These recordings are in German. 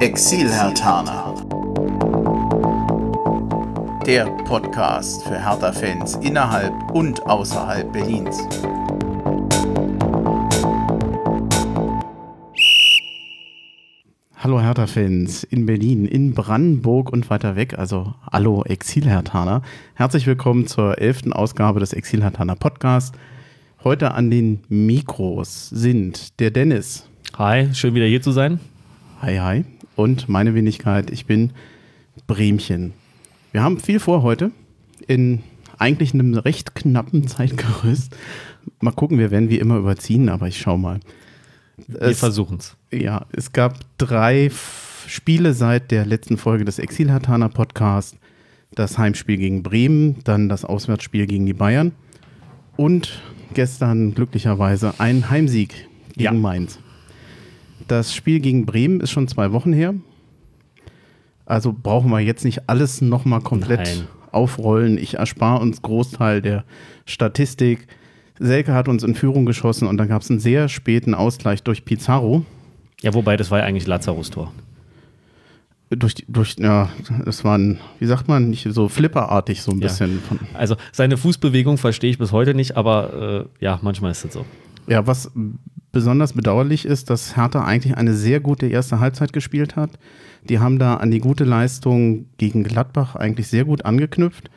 Exil-Hertaner. Der Podcast für Hertha-Fans innerhalb und außerhalb Berlins. Hallo Hertha-Fans in Berlin, in Brandenburg und weiter weg, also hallo Exil-Hertaner. Herzlich willkommen zur elften Ausgabe des Exil-Hertaner Podcasts. Heute an den Mikros sind der Dennis. Hi, schön wieder hier zu sein. Hi, hi. Und meine Wenigkeit, ich bin Bremchen. Wir haben viel vor heute in eigentlich einem recht knappen Zeitgerüst. Mal gucken, wir werden wie immer überziehen, aber ich schau mal. Wir versuchen es. Ja, es gab drei Spiele seit der letzten Folge des Exil-Hatana Podcast. Das Heimspiel gegen Bremen, dann das Auswärtsspiel gegen die Bayern und gestern glücklicherweise ein Heimsieg gegen Ja. Mainz. Das Spiel gegen Bremen ist schon zwei Wochen her. Also brauchen wir jetzt nicht alles nochmal komplett Nein. aufrollen. Ich erspare uns Großteil der Statistik. Selke hat uns in Führung geschossen und dann gab es einen sehr späten Ausgleich durch Pizarro. Ja, wobei, das war ja eigentlich Lazarus-Tor. Durch, die- durch, ja, es war ein, wie sagt man, nicht so flipperartig so ein Ja. bisschen. Also seine Fußbewegung verstehe ich bis heute nicht, aber äh, ja, manchmal ist das so. ja, was besonders bedauerlich ist, dass Hertha eigentlich eine sehr gute erste Halbzeit gespielt hat. Die haben da an die gute Leistung gegen Gladbach eigentlich sehr gut angeknüpft.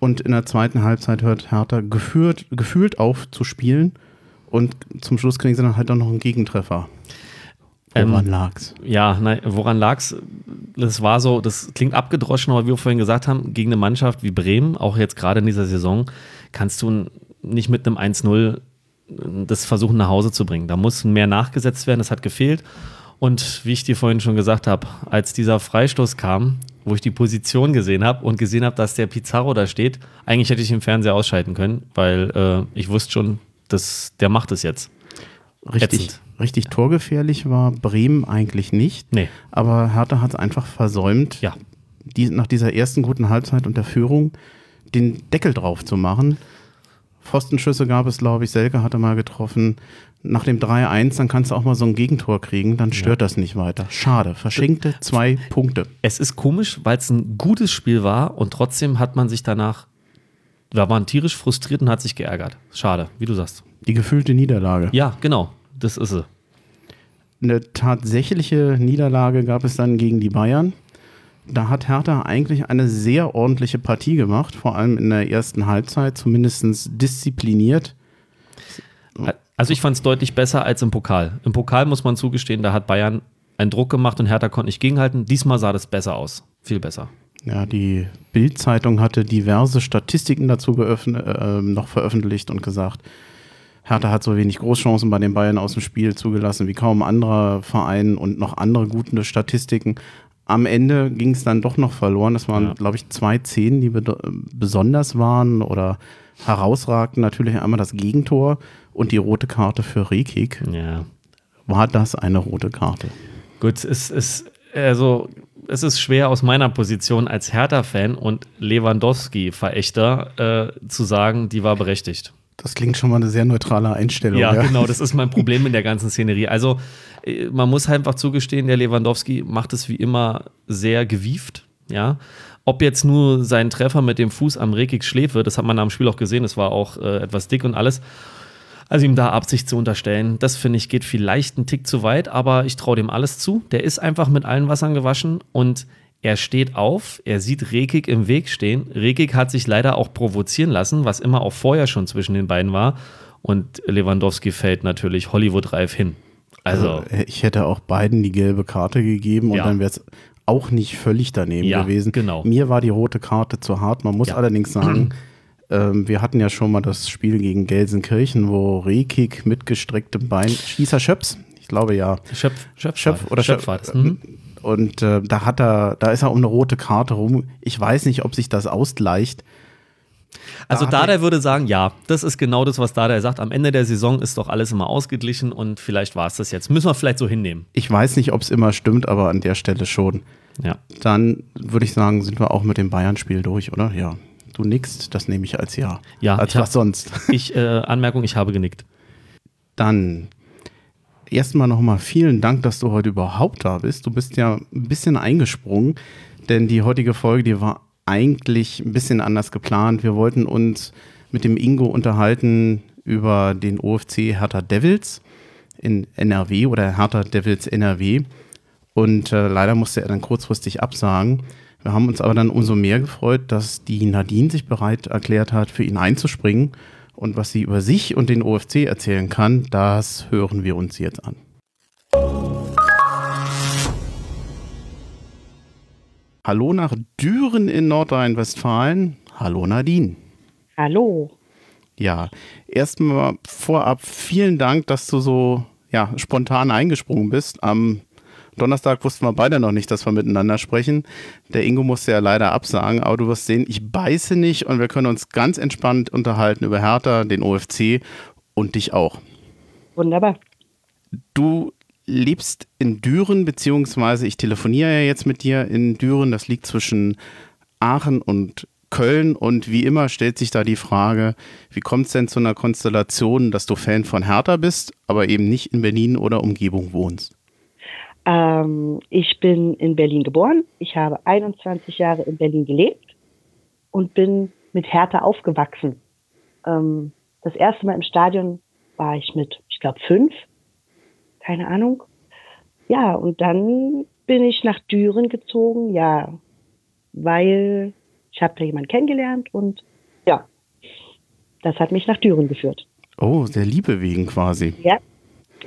Und in der zweiten Halbzeit hört Hertha geführt, gefühlt auf zu spielen. Und zum Schluss kriegen sie dann halt auch noch einen Gegentreffer. Woran Ähm, lag's? Ja, nein, woran lag's? Das war so, das klingt abgedroschen, aber wie wir vorhin gesagt haben, gegen eine Mannschaft wie Bremen, auch jetzt gerade in dieser Saison, kannst du nicht mit einem 1-0 das versuchen nach Hause zu bringen. Da muss mehr nachgesetzt werden, das hat gefehlt. Und wie ich dir vorhin schon gesagt habe, als dieser Freistoß kam, wo ich die Position gesehen habe und gesehen habe, dass der Pizarro da steht, eigentlich hätte ich den Fernseher ausschalten können, weil äh, ich wusste schon, dass der macht es jetzt. Richtig, ätzend. richtig torgefährlich war Bremen eigentlich nicht. Nee. Aber Hertha hat es einfach versäumt, Ja. die, nach dieser ersten guten Halbzeit und der Führung den Deckel drauf zu machen. Pfostenschüsse gab es, glaube ich. Selke hatte mal getroffen. Nach dem 3-1, dann kannst du auch mal so ein Gegentor kriegen, dann stört das nicht weiter. Schade, verschenkte zwei Punkte. Es ist komisch, weil es ein gutes Spiel war und trotzdem hat man sich danach, da war man tierisch frustriert und hat sich geärgert. Schade, wie du sagst. Die gefühlte Niederlage. Ja, genau, das ist sie. Eine tatsächliche Niederlage gab es dann gegen die Bayern. Da hat Hertha eigentlich eine sehr ordentliche Partie gemacht, vor allem in der ersten Halbzeit, zumindest diszipliniert. Also ich fand es deutlich besser als im Pokal. Im Pokal muss man zugestehen, da hat Bayern einen Druck gemacht und Hertha konnte nicht gegenhalten. Diesmal sah das besser aus. Viel besser. Ja, die Bild-Zeitung hatte diverse Statistiken dazu geöffnet, äh, noch veröffentlicht und gesagt, Hertha hat so wenig Großchancen bei den Bayern aus dem Spiel zugelassen wie kaum anderer Verein und noch andere gute Statistiken. Am Ende ging es dann doch noch verloren. Das waren, Ja. glaube ich, zwei Szenen, die besonders waren oder herausragten. Natürlich einmal das Gegentor und die rote Karte für Rekik. Ja. War das eine rote Karte? Gut, es ist, also, es ist schwer aus meiner Position als Hertha-Fan und Lewandowski-Verächter äh, zu sagen, die war berechtigt. Das klingt schon mal eine sehr neutrale Einstellung. Ja, genau, das ist mein Problem in der ganzen Szenerie. Also, äh, man muss halt einfach zugestehen, der Lewandowski macht es wie immer sehr gewieft, ja. Ob jetzt nur sein Treffer mit dem Fuß am Rekik Schläfe, das hat man am Spiel auch gesehen, das war auch äh, etwas dick und alles. Also ihm da Absicht zu unterstellen, das finde ich geht vielleicht einen Tick zu weit, aber ich traue dem alles zu. Der ist einfach mit allen Wassern gewaschen und er steht auf, er sieht Rekik im Weg stehen. Rekik hat sich leider auch provozieren lassen, was immer auch vorher schon zwischen den beiden war. Und Lewandowski fällt natürlich Hollywood-reif hin. Also, Äh, Ich hätte auch beiden die gelbe Karte gegeben und Ja. dann wäre es auch nicht völlig daneben Ja, gewesen. genau. Mir war die rote Karte zu hart. Man muss Ja. allerdings sagen, ähm, wir hatten ja schon mal das Spiel gegen Gelsenkirchen, wo Rekik mit gestrecktem Bein, Schießer Schöps, ich glaube ja, Schöpf, Schöpf, Schöpf oder Schöpf Schöpf. war das. Mhm. Und äh, da hat er, da ist er um eine rote Karte rum. Ich weiß nicht, ob sich das ausgleicht. Also Da Dada würde sagen, ja, das ist genau das, was Dada sagt. Am Ende der Saison ist doch alles immer ausgeglichen und vielleicht war es das jetzt. Müssen wir vielleicht so hinnehmen. Ich weiß nicht, ob es immer stimmt, aber an der Stelle schon. Ja. Dann würde ich sagen, sind wir auch mit dem Bayern-Spiel durch, oder? Ja. Du nickst, das nehme ich als Ja. Ja, Als ich hab- was sonst. Ich, äh, Anmerkung, ich habe genickt. Dann, erstmal nochmal vielen Dank, dass du heute überhaupt da bist. Du bist ja ein bisschen eingesprungen, denn die heutige Folge, die war eigentlich ein bisschen anders geplant. Wir wollten uns mit dem Ingo unterhalten über den OFC Hertha Devils in NRW oder Hertha Devils NRW. Und äh, leider musste er dann kurzfristig absagen. Wir haben uns aber dann umso mehr gefreut, dass die Nadine sich bereit erklärt hat, für ihn einzuspringen. Und was sie über sich und den OFC erzählen kann, das hören wir uns jetzt an. Hallo nach Düren in Nordrhein-Westfalen. Hallo Nadine. Hallo. Ja, erstmal vorab vielen Dank, dass du so ja, spontan eingesprungen bist. Am Donnerstag wussten wir beide noch nicht, dass wir miteinander sprechen. Der Ingo musste ja leider absagen, aber du wirst sehen, ich beiße nicht und wir können uns ganz entspannt unterhalten über Hertha, den OFC und dich auch. Wunderbar. Du lebst in Düren, beziehungsweise ich telefoniere ja jetzt mit dir in Düren. Das liegt zwischen Aachen und Köln und wie immer stellt sich da die Frage, wie kommt es denn zu einer Konstellation, dass du Fan von Hertha bist, aber eben nicht in Berlin oder Umgebung wohnst? Ähm, ich bin in Berlin geboren. Ich habe 21 Jahre in Berlin gelebt und bin mit Hertha aufgewachsen. Ähm, das erste Mal im Stadion war ich mit, ich glaube, fünf. Keine Ahnung. Ja, und dann bin ich nach Düren gezogen, ja, weil ich habe da jemanden kennengelernt und ja, das hat mich nach Düren geführt. Oh, der Liebe wegen quasi. Ja,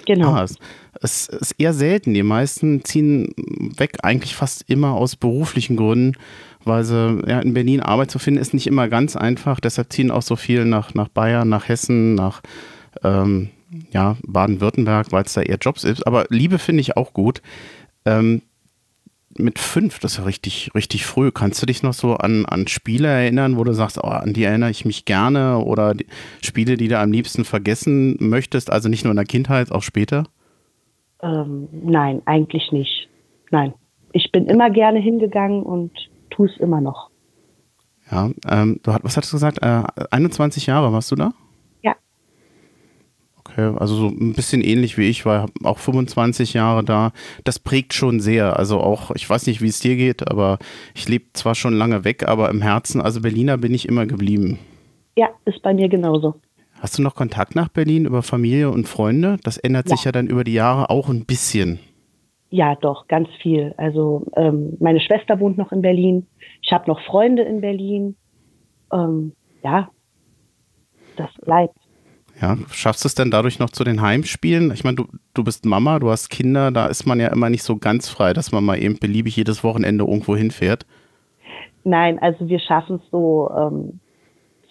genau. Ah, es, es ist eher selten. Die meisten ziehen weg, eigentlich fast immer aus beruflichen Gründen, weil sie ja, in Berlin Arbeit zu finden, ist nicht immer ganz einfach. Deshalb ziehen auch so viel nach, nach Bayern, nach Hessen, nach ähm, ja, Baden-Württemberg, weil es da eher Jobs ist. Aber Liebe finde ich auch gut. Ähm, mit fünf, das ist ja richtig, richtig früh. Kannst du dich noch so an, an Spiele erinnern, wo du sagst, oh, an die erinnere ich mich gerne oder die Spiele, die du am liebsten vergessen möchtest, also nicht nur in der Kindheit, auch später? Ähm, nein, eigentlich nicht. Nein. Ich bin immer gerne hingegangen und tue es immer noch. Ja, ähm, du, was hattest du gesagt? Äh, 21 Jahre warst du da? Okay, also so ein bisschen ähnlich wie ich, war auch 25 Jahre da. Das prägt schon sehr. Also auch, ich weiß nicht, wie es dir geht, aber ich lebe zwar schon lange weg, aber im Herzen, also Berliner bin ich immer geblieben. Ja, ist bei mir genauso. Hast du noch Kontakt nach Berlin über Familie und Freunde? Das ändert Ja. sich ja dann über die Jahre auch ein bisschen. Ja, doch, ganz viel. Also ähm, meine Schwester wohnt noch in Berlin. Ich habe noch Freunde in Berlin. Ähm, ja, das bleibt. Ja, schaffst du es denn dadurch noch zu den Heimspielen? Ich meine, du, du bist Mama, du hast Kinder, da ist man ja immer nicht so ganz frei, dass man mal eben beliebig jedes Wochenende irgendwo hinfährt. Nein, also wir schaffen es so ähm,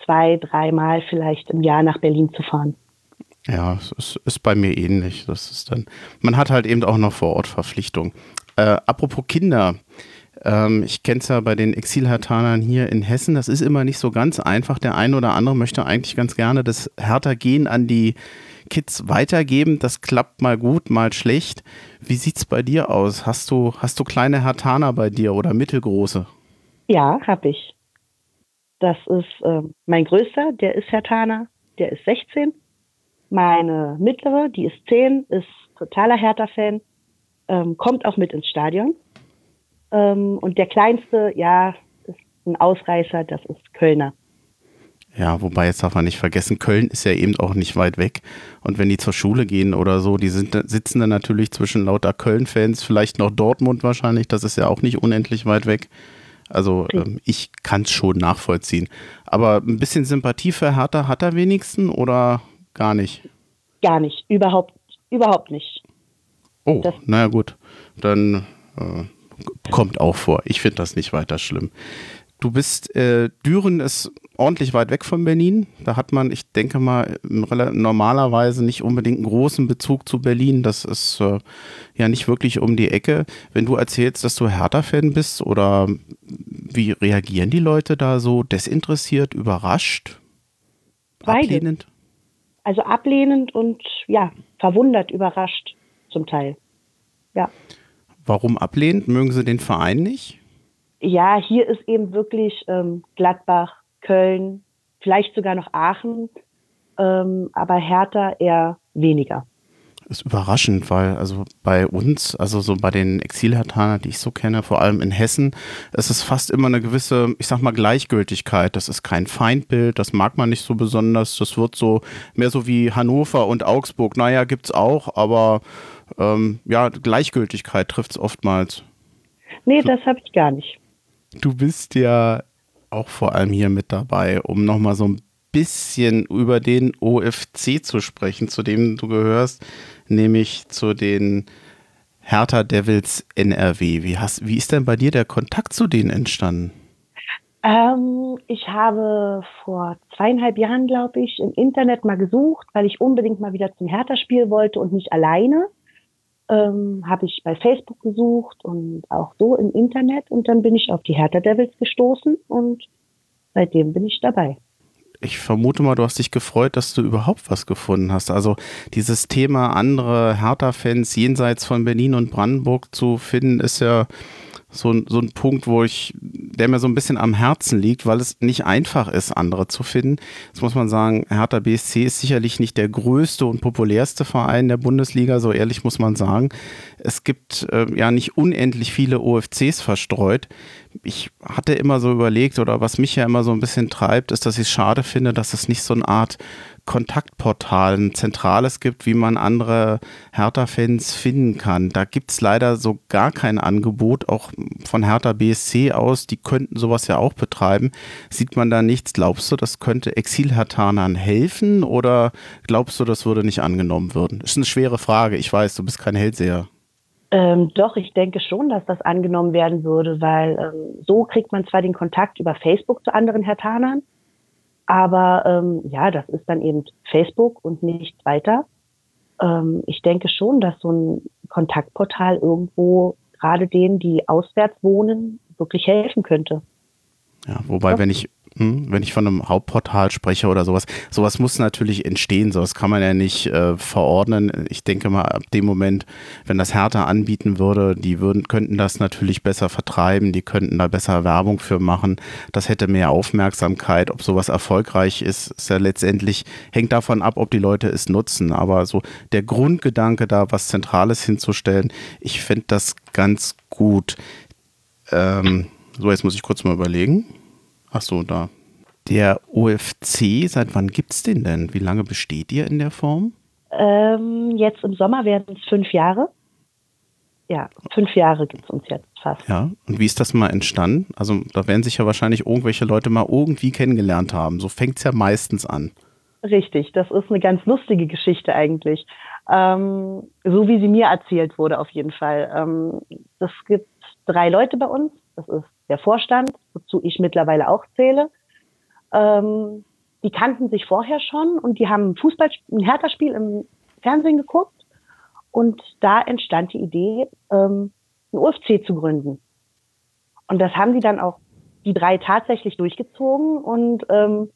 zwei, dreimal vielleicht im Jahr nach Berlin zu fahren. Ja, es ist, bei mir ähnlich. Das ist dann, man hat halt eben auch noch vor Ort Verpflichtungen. Äh, apropos Kinder, ähm, ich kenne es ja bei den Exilhertanern hier in Hessen, das ist immer nicht so ganz einfach. Der eine oder andere möchte eigentlich ganz gerne das Hertha-Gehen an die Kids weitergeben. Das klappt mal gut, mal schlecht. Wie sieht's bei dir aus? Hast du, hast du kleine Hertaner bei dir oder mittelgroße? Ja, habe ich. Das ist ähm, mein größter, der ist Hertaner, der ist 16. Meine mittlere, die ist 10, ist totaler Hertha-Fan, ähm, kommt auch mit ins Stadion. Ähm, und der kleinste, ja, ist ein Ausreißer, das ist Kölner. Ja, wobei jetzt darf man nicht vergessen, Köln ist ja eben auch nicht weit weg. Und wenn die zur Schule gehen oder so, die sind, sitzen dann natürlich zwischen lauter Köln-Fans, vielleicht noch Dortmund wahrscheinlich, das ist ja auch nicht unendlich weit weg. Also ähm, ich kann es schon nachvollziehen. Aber ein bisschen Sympathie für Hertha hat er wenigstens oder gar nicht? Gar nicht, überhaupt, überhaupt nicht. Oh, Das- naja gut, dann äh, kommt auch vor. Ich finde das nicht weiter schlimm. Du bist, äh, Düren ist ordentlich weit weg von Berlin. Da hat man, ich denke mal, normalerweise nicht unbedingt einen großen Bezug zu Berlin. Das ist äh, ja nicht wirklich um die Ecke. Wenn du erzählst, dass du Hertha-Fan bist oder wie reagieren die Leute da so? Desinteressiert, überrascht? Beide. Ablehnend? Also ablehnend und ja, verwundert, überrascht zum Teil. Ja. Warum ablehnend? Mögen sie den Verein nicht? Ja, hier ist eben wirklich ähm, Gladbach, Köln, vielleicht sogar noch Aachen, ähm, aber Hertha eher weniger. ist überraschend, weil also bei uns, also so bei den Exilhertanern, die ich so kenne, vor allem in Hessen, ist es fast immer eine gewisse, ich sag mal, Gleichgültigkeit. Das ist kein Feindbild, das mag man nicht so besonders. Das wird so mehr so wie Hannover und Augsburg. Naja, gibt's auch, aber ähm, ja, Gleichgültigkeit trifft es oftmals. Nee, das habe ich gar nicht. Du bist ja auch vor allem hier mit dabei, um nochmal so ein bisschen über den OFC zu sprechen, zu dem du gehörst, nämlich zu den Hertha Devils NRW. Wie, hast, wie ist denn bei dir der Kontakt zu denen entstanden? Ähm, ich habe vor zweieinhalb Jahren, glaube ich, im Internet mal gesucht, weil ich unbedingt mal wieder zum Hertha-Spiel wollte und nicht alleine. Ähm, habe ich bei Facebook gesucht und auch so im Internet und dann bin ich auf die Hertha Devils gestoßen und seitdem bin ich dabei ich vermute mal, du hast dich gefreut, dass du überhaupt was gefunden hast. Also dieses Thema andere Hertha-Fans jenseits von Berlin und Brandenburg zu finden, ist ja so, so ein Punkt, wo ich, der mir so ein bisschen am Herzen liegt, weil es nicht einfach ist, andere zu finden. Jetzt muss man sagen, Hertha BSC ist sicherlich nicht der größte und populärste Verein der Bundesliga, so ehrlich muss man sagen. Es gibt äh, ja nicht unendlich viele OFCs verstreut. Ich hatte immer so überlegt, oder was mich ja immer so ein bisschen treibt, ist, dass ich es schade finde, dass es nicht so eine Art Kontaktportal, ein zentrales gibt, wie man andere Hertha-Fans finden kann. Da gibt es leider so gar kein Angebot, auch von Hertha BSC aus. Die könnten sowas ja auch betreiben. Sieht man da nichts? Glaubst du, das könnte Exil-Hertanern helfen oder glaubst du, das würde nicht angenommen werden? Ist eine schwere Frage. Ich weiß, du bist kein Hellseher. Ähm, doch, ich denke schon, dass das angenommen werden würde, weil ähm, so kriegt man zwar den Kontakt über Facebook zu anderen Hertanern, aber ähm, ja, das ist dann eben Facebook und nichts weiter. Ähm, ich denke schon, dass so ein Kontaktportal irgendwo gerade denen, die auswärts wohnen, wirklich helfen könnte. Ja, wobei, wenn ich wenn ich von einem Hauptportal spreche oder sowas, sowas muss natürlich entstehen, sowas kann man ja nicht äh, verordnen. Ich denke mal, ab dem Moment, wenn das Hertha anbieten würde, die würden, könnten das natürlich besser vertreiben, die könnten da besser Werbung für machen. Das hätte mehr Aufmerksamkeit. Ob sowas erfolgreich ist, ist ja letztendlich, hängt davon ab, ob die Leute es nutzen. Aber so der Grundgedanke, da was Zentrales hinzustellen, ich finde das ganz gut. Ähm, so, jetzt muss ich kurz mal überlegen. Ach so, da. Der OFC, seit wann gibt es den denn? Wie lange besteht ihr in der Form? Ähm, jetzt im Sommer werden es fünf Jahre. Ja, fünf Jahre gibt es uns jetzt fast. Ja, und wie ist das mal entstanden? Also da werden sich ja wahrscheinlich irgendwelche Leute mal irgendwie kennengelernt haben. So fängt es ja meistens an. Richtig, das ist eine ganz lustige Geschichte eigentlich. Ähm, so wie sie mir erzählt wurde, auf jeden Fall. Ähm, es gibt drei Leute bei uns. Das ist der Vorstand, wozu ich mittlerweile auch zähle. Ähm, die kannten sich vorher schon und die haben Fußball, ein Hertha-Spiel im Fernsehen geguckt und da entstand die Idee, ähm, ein UFC zu gründen. Und das haben die dann auch die drei tatsächlich durchgezogen und ähm,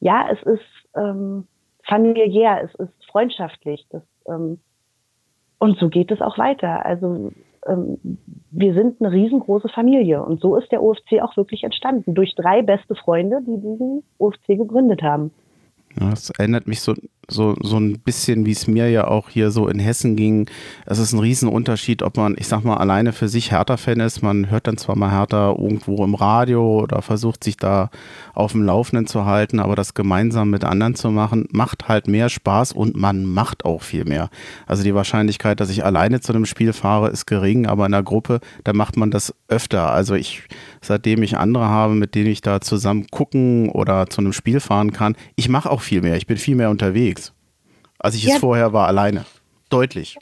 ja, es ist ähm, familiär, es ist freundschaftlich. Das, ähm, und so geht es auch weiter. Also ähm, wir sind eine riesengroße Familie. Und so ist der OFC auch wirklich entstanden. Durch drei beste Freunde, die diesen OFC gegründet haben. Das erinnert mich so so, so ein bisschen, wie es mir ja auch hier so in Hessen ging. Es ist ein Riesenunterschied, ob man, ich sag mal, alleine für sich Hertha-Fan ist. Man hört dann zwar mal Hertha irgendwo im Radio oder versucht sich da auf dem Laufenden zu halten, aber das gemeinsam mit anderen zu machen, macht halt mehr Spaß und man macht auch viel mehr. Also die Wahrscheinlichkeit, dass ich alleine zu einem Spiel fahre, ist gering, aber in der Gruppe, da macht man das öfter. Also ich, seitdem ich andere habe, mit denen ich da zusammen gucken oder zu einem Spiel fahren kann, ich mache auch viel mehr. Ich bin viel mehr unterwegs als ich ja. es vorher war, alleine. Deutlich.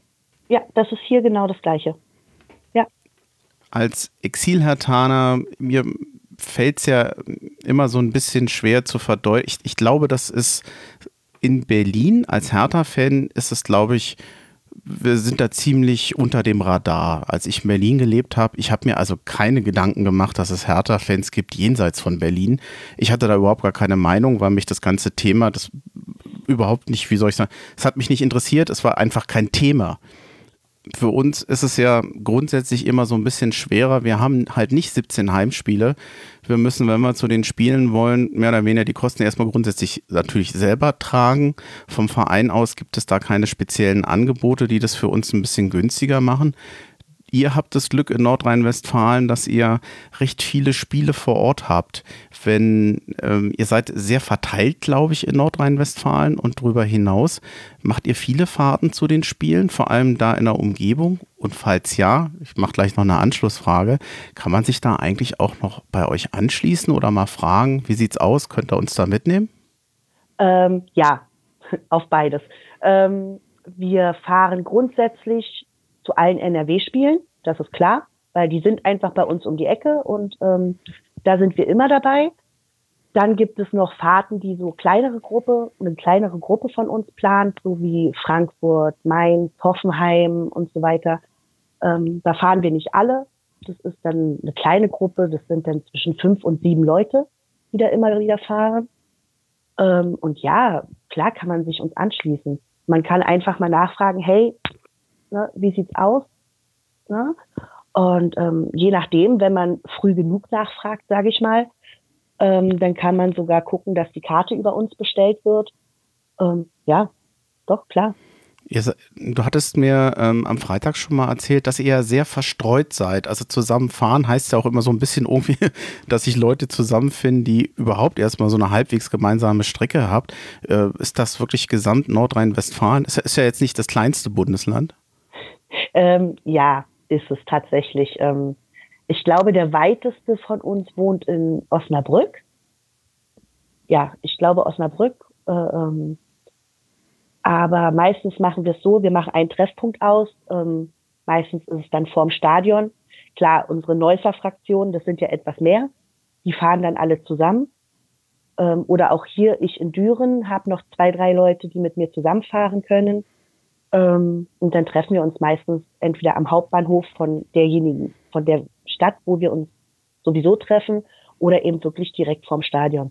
Ja, das ist hier genau das Gleiche. Ja. Als Exilhertaner, mir fällt es ja immer so ein bisschen schwer zu verdeutlichen. Ich, ich glaube, das ist in Berlin als Hertha-Fan ist es, glaube ich, wir sind da ziemlich unter dem Radar. Als ich in Berlin gelebt habe, ich habe mir also keine Gedanken gemacht, dass es Hertha-Fans gibt jenseits von Berlin. Ich hatte da überhaupt gar keine Meinung, weil mich das ganze Thema, das überhaupt nicht, wie soll ich sagen, es hat mich nicht interessiert, es war einfach kein Thema. für uns ist es ja grundsätzlich immer so ein bisschen schwerer. Wir haben halt nicht 17 Heimspiele. Wir müssen, wenn wir zu den Spielen wollen, mehr oder weniger die Kosten erstmal grundsätzlich natürlich selber tragen. Vom Verein aus gibt es da keine speziellen Angebote, die das für uns ein bisschen günstiger machen ihr habt das Glück in Nordrhein-Westfalen, dass ihr recht viele Spiele vor Ort habt. Wenn ähm, ihr seid sehr verteilt, glaube ich, in Nordrhein-Westfalen und darüber hinaus, macht ihr viele Fahrten zu den Spielen, vor allem da in der Umgebung? Und falls ja, ich mache gleich noch eine Anschlussfrage, kann man sich da eigentlich auch noch bei euch anschließen oder mal fragen, wie sieht's aus? Könnt ihr uns da mitnehmen? Ähm, ja, auf beides. Ähm, wir fahren grundsätzlich zu allen NRW-Spielen, das ist klar, weil die sind einfach bei uns um die Ecke und ähm, da sind wir immer dabei. Dann gibt es noch Fahrten, die so kleinere Gruppe, eine kleinere Gruppe von uns plant, so wie Frankfurt, Mainz, Hoffenheim und so weiter. Ähm, da fahren wir nicht alle. Das ist dann eine kleine Gruppe. Das sind dann zwischen fünf und sieben Leute, die da immer wieder fahren. Ähm, und ja, klar kann man sich uns anschließen. Man kann einfach mal nachfragen, hey, ne, wie sieht's aus? Ne? Und ähm, je nachdem, wenn man früh genug nachfragt, sage ich mal, ähm, dann kann man sogar gucken, dass die Karte über uns bestellt wird. Ähm, ja, doch, klar. Du hattest mir ähm, am Freitag schon mal erzählt, dass ihr sehr verstreut seid. Also zusammenfahren heißt ja auch immer so ein bisschen irgendwie, dass sich Leute zusammenfinden, die überhaupt erstmal so eine halbwegs gemeinsame Strecke habt. Äh, ist das wirklich gesamt Nordrhein-Westfalen? Ist, ist ja jetzt nicht das kleinste Bundesland. Ähm, ja, ist es tatsächlich. Ähm, ich glaube, der weiteste von uns wohnt in Osnabrück. Ja, ich glaube Osnabrück. Äh, ähm, aber meistens machen wir es so, wir machen einen Treffpunkt aus. Ähm, meistens ist es dann vorm Stadion. Klar, unsere Neusser-Fraktion, das sind ja etwas mehr. Die fahren dann alle zusammen. Ähm, oder auch hier, ich in Düren, habe noch zwei, drei Leute, die mit mir zusammenfahren können. Ähm, und dann treffen wir uns meistens entweder am Hauptbahnhof von derjenigen, von der Stadt, wo wir uns sowieso treffen, oder eben wirklich direkt vorm Stadion.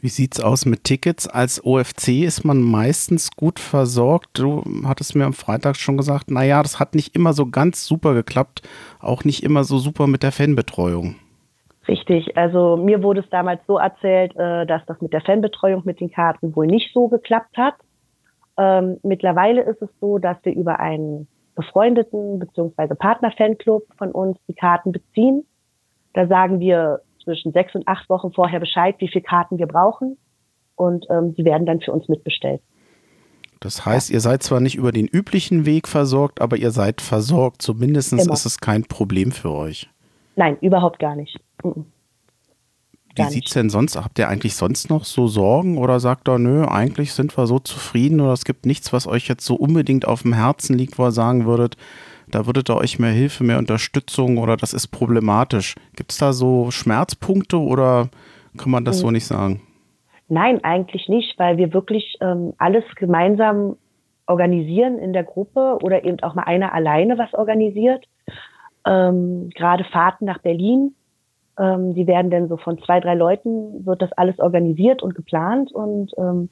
Wie sieht es aus mit Tickets? Als OFC ist man meistens gut versorgt. Du hattest mir am Freitag schon gesagt, naja, das hat nicht immer so ganz super geklappt, auch nicht immer so super mit der Fanbetreuung. Richtig, also mir wurde es damals so erzählt, äh, dass das mit der Fanbetreuung mit den Karten wohl nicht so geklappt hat. Ähm, mittlerweile ist es so, dass wir über einen befreundeten bzw. Partner-Fanclub von uns die Karten beziehen. Da sagen wir zwischen sechs und acht Wochen vorher Bescheid, wie viele Karten wir brauchen. Und ähm, die werden dann für uns mitbestellt. Das heißt, ja. ihr seid zwar nicht über den üblichen Weg versorgt, aber ihr seid versorgt. Zumindest ist es kein Problem für euch. Nein, überhaupt gar nicht. Mhm. Wie sieht es denn sonst? Habt ihr eigentlich sonst noch so Sorgen oder sagt ihr, nö, eigentlich sind wir so zufrieden oder es gibt nichts, was euch jetzt so unbedingt auf dem Herzen liegt, wo ihr sagen würdet, da würdet ihr euch mehr Hilfe, mehr Unterstützung oder das ist problematisch. Gibt es da so Schmerzpunkte oder kann man das so nicht sagen? Nein, eigentlich nicht, weil wir wirklich ähm, alles gemeinsam organisieren in der Gruppe oder eben auch mal einer alleine was organisiert. Ähm, Gerade Fahrten nach Berlin ähm, die werden dann so von zwei, drei Leuten, wird das alles organisiert und geplant. Und ähm,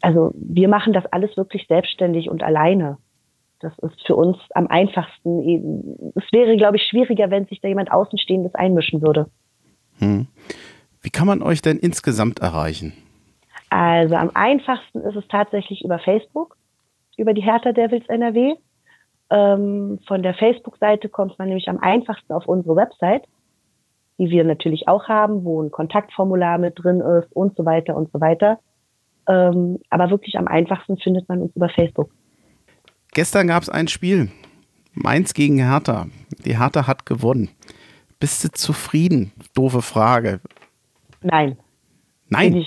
also wir machen das alles wirklich selbstständig und alleine. Das ist für uns am einfachsten. Es wäre, glaube ich, schwieriger, wenn sich da jemand Außenstehendes einmischen würde. Hm. Wie kann man euch denn insgesamt erreichen? Also am einfachsten ist es tatsächlich über Facebook, über die Hertha Devils NRW. Ähm, von der Facebook-Seite kommt man nämlich am einfachsten auf unsere Website die wir natürlich auch haben, wo ein Kontaktformular mit drin ist und so weiter und so weiter. Ähm, aber wirklich am einfachsten findet man uns über Facebook. Gestern gab es ein Spiel. Mainz gegen Hertha. Die Hertha hat gewonnen. Bist du zufrieden? Doofe Frage. Nein. Nein?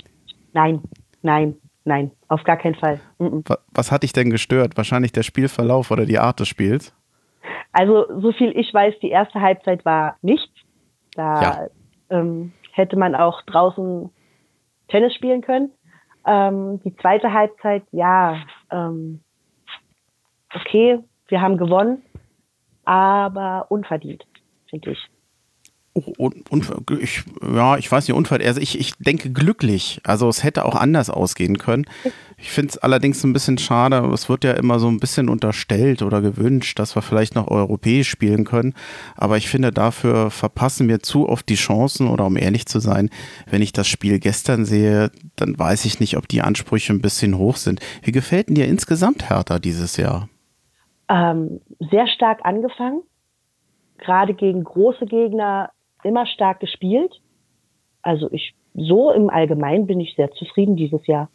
Nein, nein, nein. Auf gar keinen Fall. Was hat dich denn gestört? Wahrscheinlich der Spielverlauf oder die Art des Spiels? Also, so viel ich weiß, die erste Halbzeit war nichts. Da ja. ähm, hätte man auch draußen Tennis spielen können. Ähm, die zweite Halbzeit, ja, ähm, okay, wir haben gewonnen, aber unverdient, finde ich. Un, un, ich, ja, ich weiß nicht, unver also ich, ich denke glücklich. Also es hätte auch anders ausgehen können. Ich finde es allerdings ein bisschen schade. Es wird ja immer so ein bisschen unterstellt oder gewünscht, dass wir vielleicht noch europäisch spielen können. Aber ich finde, dafür verpassen wir zu oft die Chancen. Oder um ehrlich zu sein, wenn ich das Spiel gestern sehe, dann weiß ich nicht, ob die Ansprüche ein bisschen hoch sind. Wie gefällt denn dir insgesamt Hertha dieses Jahr? Ähm, sehr stark angefangen. Gerade gegen große Gegner immer stark gespielt. Also ich, so im Allgemeinen bin ich sehr zufrieden dieses Jahr.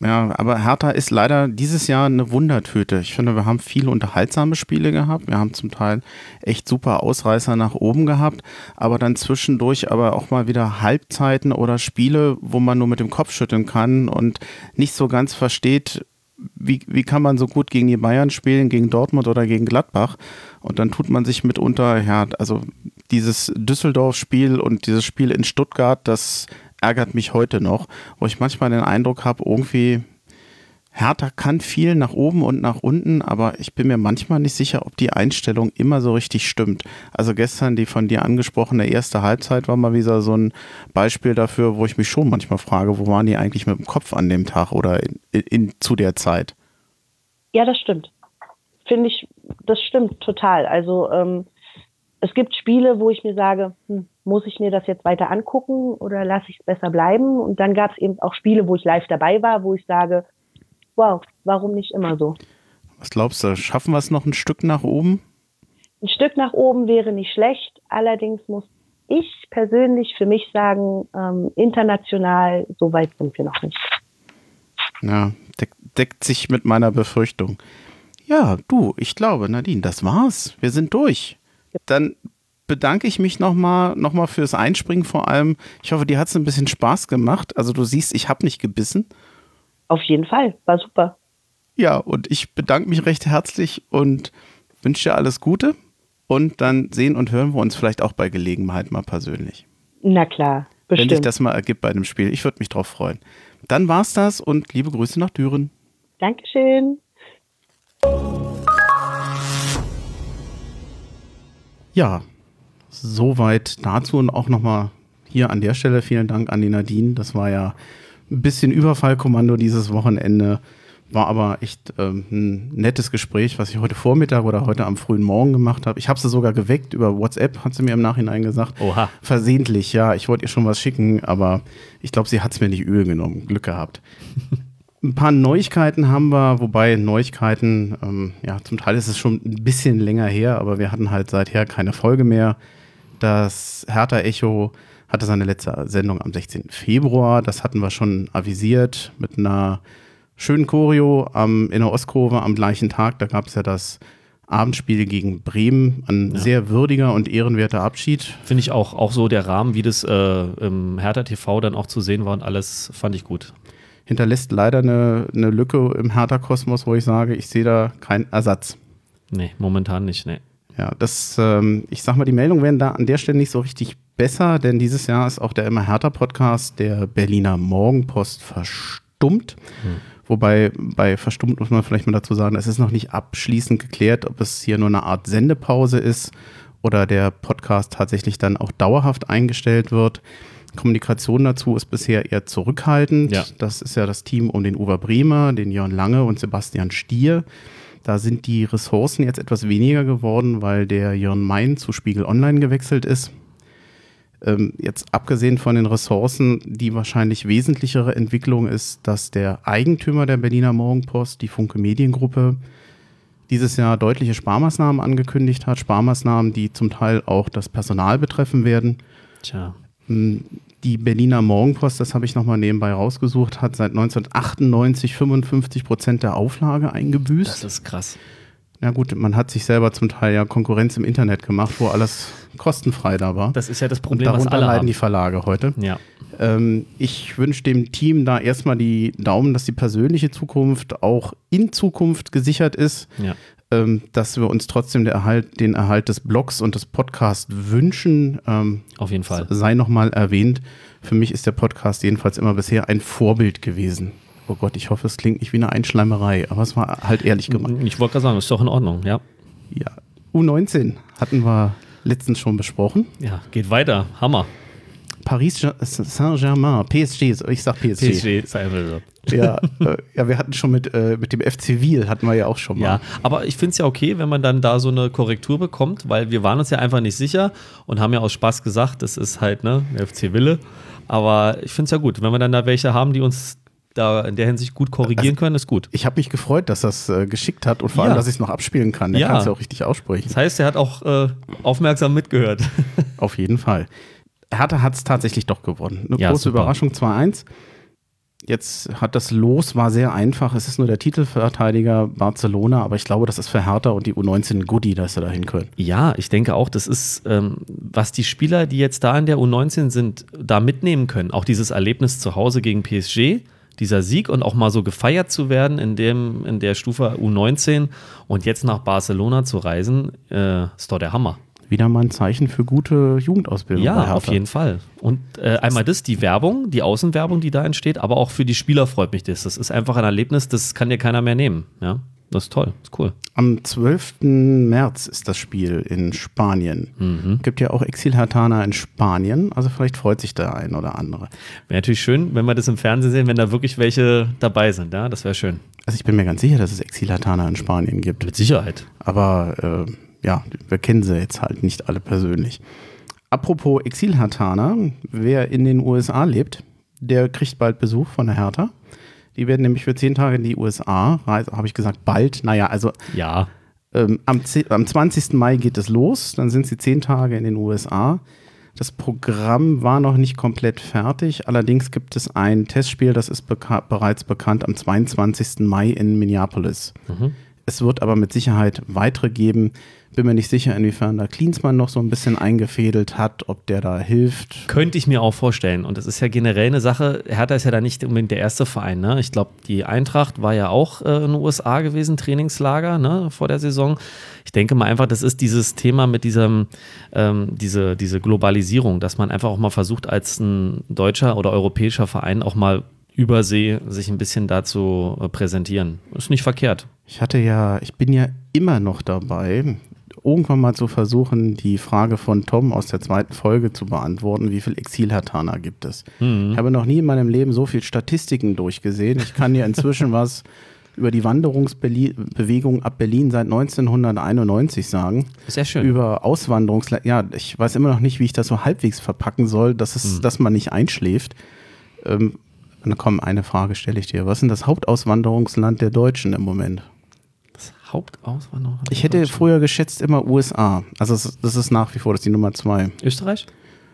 Ja, aber Hertha ist leider dieses Jahr eine Wundertüte. Ich finde, wir haben viele unterhaltsame Spiele gehabt. Wir haben zum Teil echt super Ausreißer nach oben gehabt, aber dann zwischendurch aber auch mal wieder Halbzeiten oder Spiele, wo man nur mit dem Kopf schütteln kann und nicht so ganz versteht, wie, wie kann man so gut gegen die Bayern spielen, gegen Dortmund oder gegen Gladbach? Und dann tut man sich mitunter, ja, also dieses Düsseldorf-Spiel und dieses Spiel in Stuttgart, das ärgert mich heute noch, wo ich manchmal den Eindruck habe, irgendwie, Hertha kann viel nach oben und nach unten, aber ich bin mir manchmal nicht sicher, ob die Einstellung immer so richtig stimmt. Also gestern die von dir angesprochene erste Halbzeit war mal wieder so ein Beispiel dafür, wo ich mich schon manchmal frage, wo waren die eigentlich mit dem Kopf an dem Tag oder in, in, zu der Zeit? Ja, das stimmt. Finde ich, das stimmt total. Also ähm, es gibt Spiele, wo ich mir sage, hm, muss ich mir das jetzt weiter angucken oder lasse ich es besser bleiben? Und dann gab es eben auch Spiele, wo ich live dabei war, wo ich sage, wow, warum nicht immer so? Was glaubst du, schaffen wir es noch ein Stück nach oben? Ein Stück nach oben wäre nicht schlecht, allerdings muss ich persönlich für mich sagen, ähm, international, so weit sind wir noch nicht. Ja, deck, deckt sich mit meiner Befürchtung. Ja, du, ich glaube, Nadine, das war's. Wir sind durch. Dann bedanke ich mich nochmal noch mal fürs Einspringen vor allem. Ich hoffe, dir hat es ein bisschen Spaß gemacht. Also du siehst, ich habe nicht gebissen. Auf jeden Fall, war super. Ja, und ich bedanke mich recht herzlich und wünsche dir alles Gute. Und dann sehen und hören wir uns vielleicht auch bei Gelegenheit mal persönlich. Na klar, bestimmt. Wenn sich das mal ergibt bei dem Spiel. Ich würde mich drauf freuen. Dann war's das und liebe Grüße nach Düren. Dankeschön. Ja, soweit dazu und auch nochmal hier an der Stelle vielen Dank an die Nadine. Das war ja ein bisschen Überfallkommando dieses Wochenende. War aber echt ähm, ein nettes Gespräch, was ich heute Vormittag oder heute am frühen Morgen gemacht habe. Ich habe sie sogar geweckt über WhatsApp, hat sie mir im Nachhinein gesagt. Oha. Versehentlich, ja. Ich wollte ihr schon was schicken, aber ich glaube, sie hat es mir nicht übel genommen. Glück gehabt. ein paar Neuigkeiten haben wir, wobei Neuigkeiten, ähm, ja, zum Teil ist es schon ein bisschen länger her, aber wir hatten halt seither keine Folge mehr. Das Hertha Echo hatte seine letzte Sendung am 16. Februar. Das hatten wir schon avisiert mit einer schönen Choreo am, in der Ostkurve am gleichen Tag. Da gab es ja das Abendspiel gegen Bremen. Ein ja. sehr würdiger und ehrenwerter Abschied. Finde ich auch, auch so der Rahmen, wie das äh, im Hertha TV dann auch zu sehen war und alles, fand ich gut. Hinterlässt leider eine, eine Lücke im Hertha-Kosmos, wo ich sage, ich sehe da keinen Ersatz. Nee, momentan nicht, nee. Ja, das, ähm, ich sag mal, die Meldungen werden da an der Stelle nicht so richtig besser, denn dieses Jahr ist auch der immer härter Podcast der Berliner Morgenpost verstummt. Hm. Wobei bei verstummt muss man vielleicht mal dazu sagen, es ist noch nicht abschließend geklärt, ob es hier nur eine Art Sendepause ist oder der Podcast tatsächlich dann auch dauerhaft eingestellt wird. Kommunikation dazu ist bisher eher zurückhaltend. Ja. Das ist ja das Team um den Uwe Bremer, den Jörn Lange und Sebastian Stier. Da sind die Ressourcen jetzt etwas weniger geworden, weil der Jörn Mein zu Spiegel Online gewechselt ist. Ähm, jetzt abgesehen von den Ressourcen, die wahrscheinlich wesentlichere Entwicklung ist, dass der Eigentümer der Berliner Morgenpost, die Funke Mediengruppe, dieses Jahr deutliche Sparmaßnahmen angekündigt hat. Sparmaßnahmen, die zum Teil auch das Personal betreffen werden. Tja. Die Berliner Morgenpost, das habe ich nochmal nebenbei rausgesucht, hat seit 1998 55 Prozent der Auflage eingebüßt. Das ist krass. Na gut, man hat sich selber zum Teil ja Konkurrenz im Internet gemacht, wo alles kostenfrei da war. Das ist ja das Problem, Und darunter was alle leiden haben. die Verlage heute. Ja. Ähm, ich wünsche dem Team da erstmal die Daumen, dass die persönliche Zukunft auch in Zukunft gesichert ist. Ja. Ähm, dass wir uns trotzdem Erhalt, den Erhalt des Blogs und des Podcasts wünschen. Ähm, Auf jeden Fall. Sei nochmal erwähnt. Für mich ist der Podcast jedenfalls immer bisher ein Vorbild gewesen. Oh Gott, ich hoffe, es klingt nicht wie eine Einschleimerei, aber es war halt ehrlich gemeint. Ich wollte gerade sagen, ist doch in Ordnung, ja. Ja. U19 hatten wir letztens schon besprochen. Ja, geht weiter. Hammer. Paris Saint-Germain, PSG, ich sag PSG. PSG, sei mal so. Ja, äh, ja, wir hatten schon mit, äh, mit dem FC Wiel, hatten wir ja auch schon mal. Ja, aber ich finde es ja okay, wenn man dann da so eine Korrektur bekommt, weil wir waren uns ja einfach nicht sicher und haben ja aus Spaß gesagt, das ist halt ne, FC Wille. Aber ich finde es ja gut, wenn wir dann da welche haben, die uns da in der Hinsicht gut korrigieren Also, können, ist gut. Ich habe mich gefreut, dass das äh, geschickt hat und vor Ja. allem, dass ich es noch abspielen kann. Der Ja. kann es ja auch richtig aussprechen. Das heißt, er hat auch äh, aufmerksam mitgehört. Auf jeden Fall. Hertha hat es tatsächlich doch gewonnen. Eine Ja, große super. Überraschung 2-1. Jetzt hat das Los, war sehr einfach. Es ist nur der Titelverteidiger Barcelona, aber ich glaube, das ist für Hertha und die U19 ein Goodie, dass sie dahin können. Ja, ich denke auch, das ist, ähm, was die Spieler, die jetzt da in der U19 sind, da mitnehmen können. Auch dieses Erlebnis zu Hause gegen PSG, dieser Sieg und auch mal so gefeiert zu werden in, dem, in der Stufe U19 und jetzt nach Barcelona zu reisen, äh, ist doch der Hammer. Wieder mal ein Zeichen für gute Jugendausbildung. Ja, auf jeden Fall. Und äh, einmal das, die Werbung, die Außenwerbung, die da entsteht, aber auch für die Spieler freut mich das. Das ist einfach ein Erlebnis, das kann dir keiner mehr nehmen. Ja, das ist toll, ist cool. Am 12. März ist das Spiel in Spanien. Mhm. Gibt ja auch Exil-Hatana in Spanien, also vielleicht freut sich der ein oder andere. Wäre natürlich schön, wenn wir das im Fernsehen sehen, wenn da wirklich welche dabei sind. Ja, das wäre schön. Also ich bin mir ganz sicher, dass es Exil-Hatana in Spanien gibt. Mit Sicherheit. Aber äh, ja, wir kennen sie jetzt halt nicht alle persönlich. Apropos Exil-Hatana, wer in den USA lebt, der kriegt bald Besuch von der Hertha. Die werden nämlich für zehn Tage in die USA reisen, habe ich gesagt, bald. Naja, also Ja, ähm, am, 10 am 20. Mai geht es los, dann sind sie zehn Tage in den USA. Das Programm war noch nicht komplett fertig, allerdings gibt es ein Testspiel, das ist beka bereits bekannt am 22. Mai in Minneapolis. Es wird aber mit Sicherheit weitere geben. Bin mir nicht sicher, inwiefern da Klinsmann noch so ein bisschen eingefädelt hat, ob der da hilft. könnte ich mir auch vorstellen. Und das ist ja generell eine Sache. Hertha ist ja da nicht unbedingt der erste Verein. Ne? Ich glaube, die Eintracht war ja auch äh, in den USA gewesen, Trainingslager ne, vor der Saison. Ich denke mal einfach, das ist dieses Thema mit diesem, ähm, diese, diese Globalisierung, dass man einfach auch mal versucht, als ein deutscher oder europäischer Verein auch mal übersee sich ein bisschen dazu äh, präsentieren. Ist nicht verkehrt. Ich hatte ja, ich bin ja immer noch dabei, irgendwann mal zu versuchen, die Frage von Tom aus der zweiten Folge zu beantworten, wie viel Exil-Hatana gibt es? Ich habe noch nie in meinem Leben so viel Statistiken durchgesehen. Ich kann dir inzwischen was über die Wanderungsbewegung ab Berlin seit 1991 sagen. Sehr schön. Über Auswanderungs... Ja, ich weiß immer noch nicht, wie ich das so halbwegs verpacken soll, dass, es, dass man nicht einschläft. Ähm, na komm, eine Frage stelle ich dir. Was ist denn das Hauptauswanderungsland der Deutschen im Moment? Hauptauswanderung. Ich hätte früher geschätzt immer USA. Also das ist nach wie vor das ist die Nummer zwei. Österreich?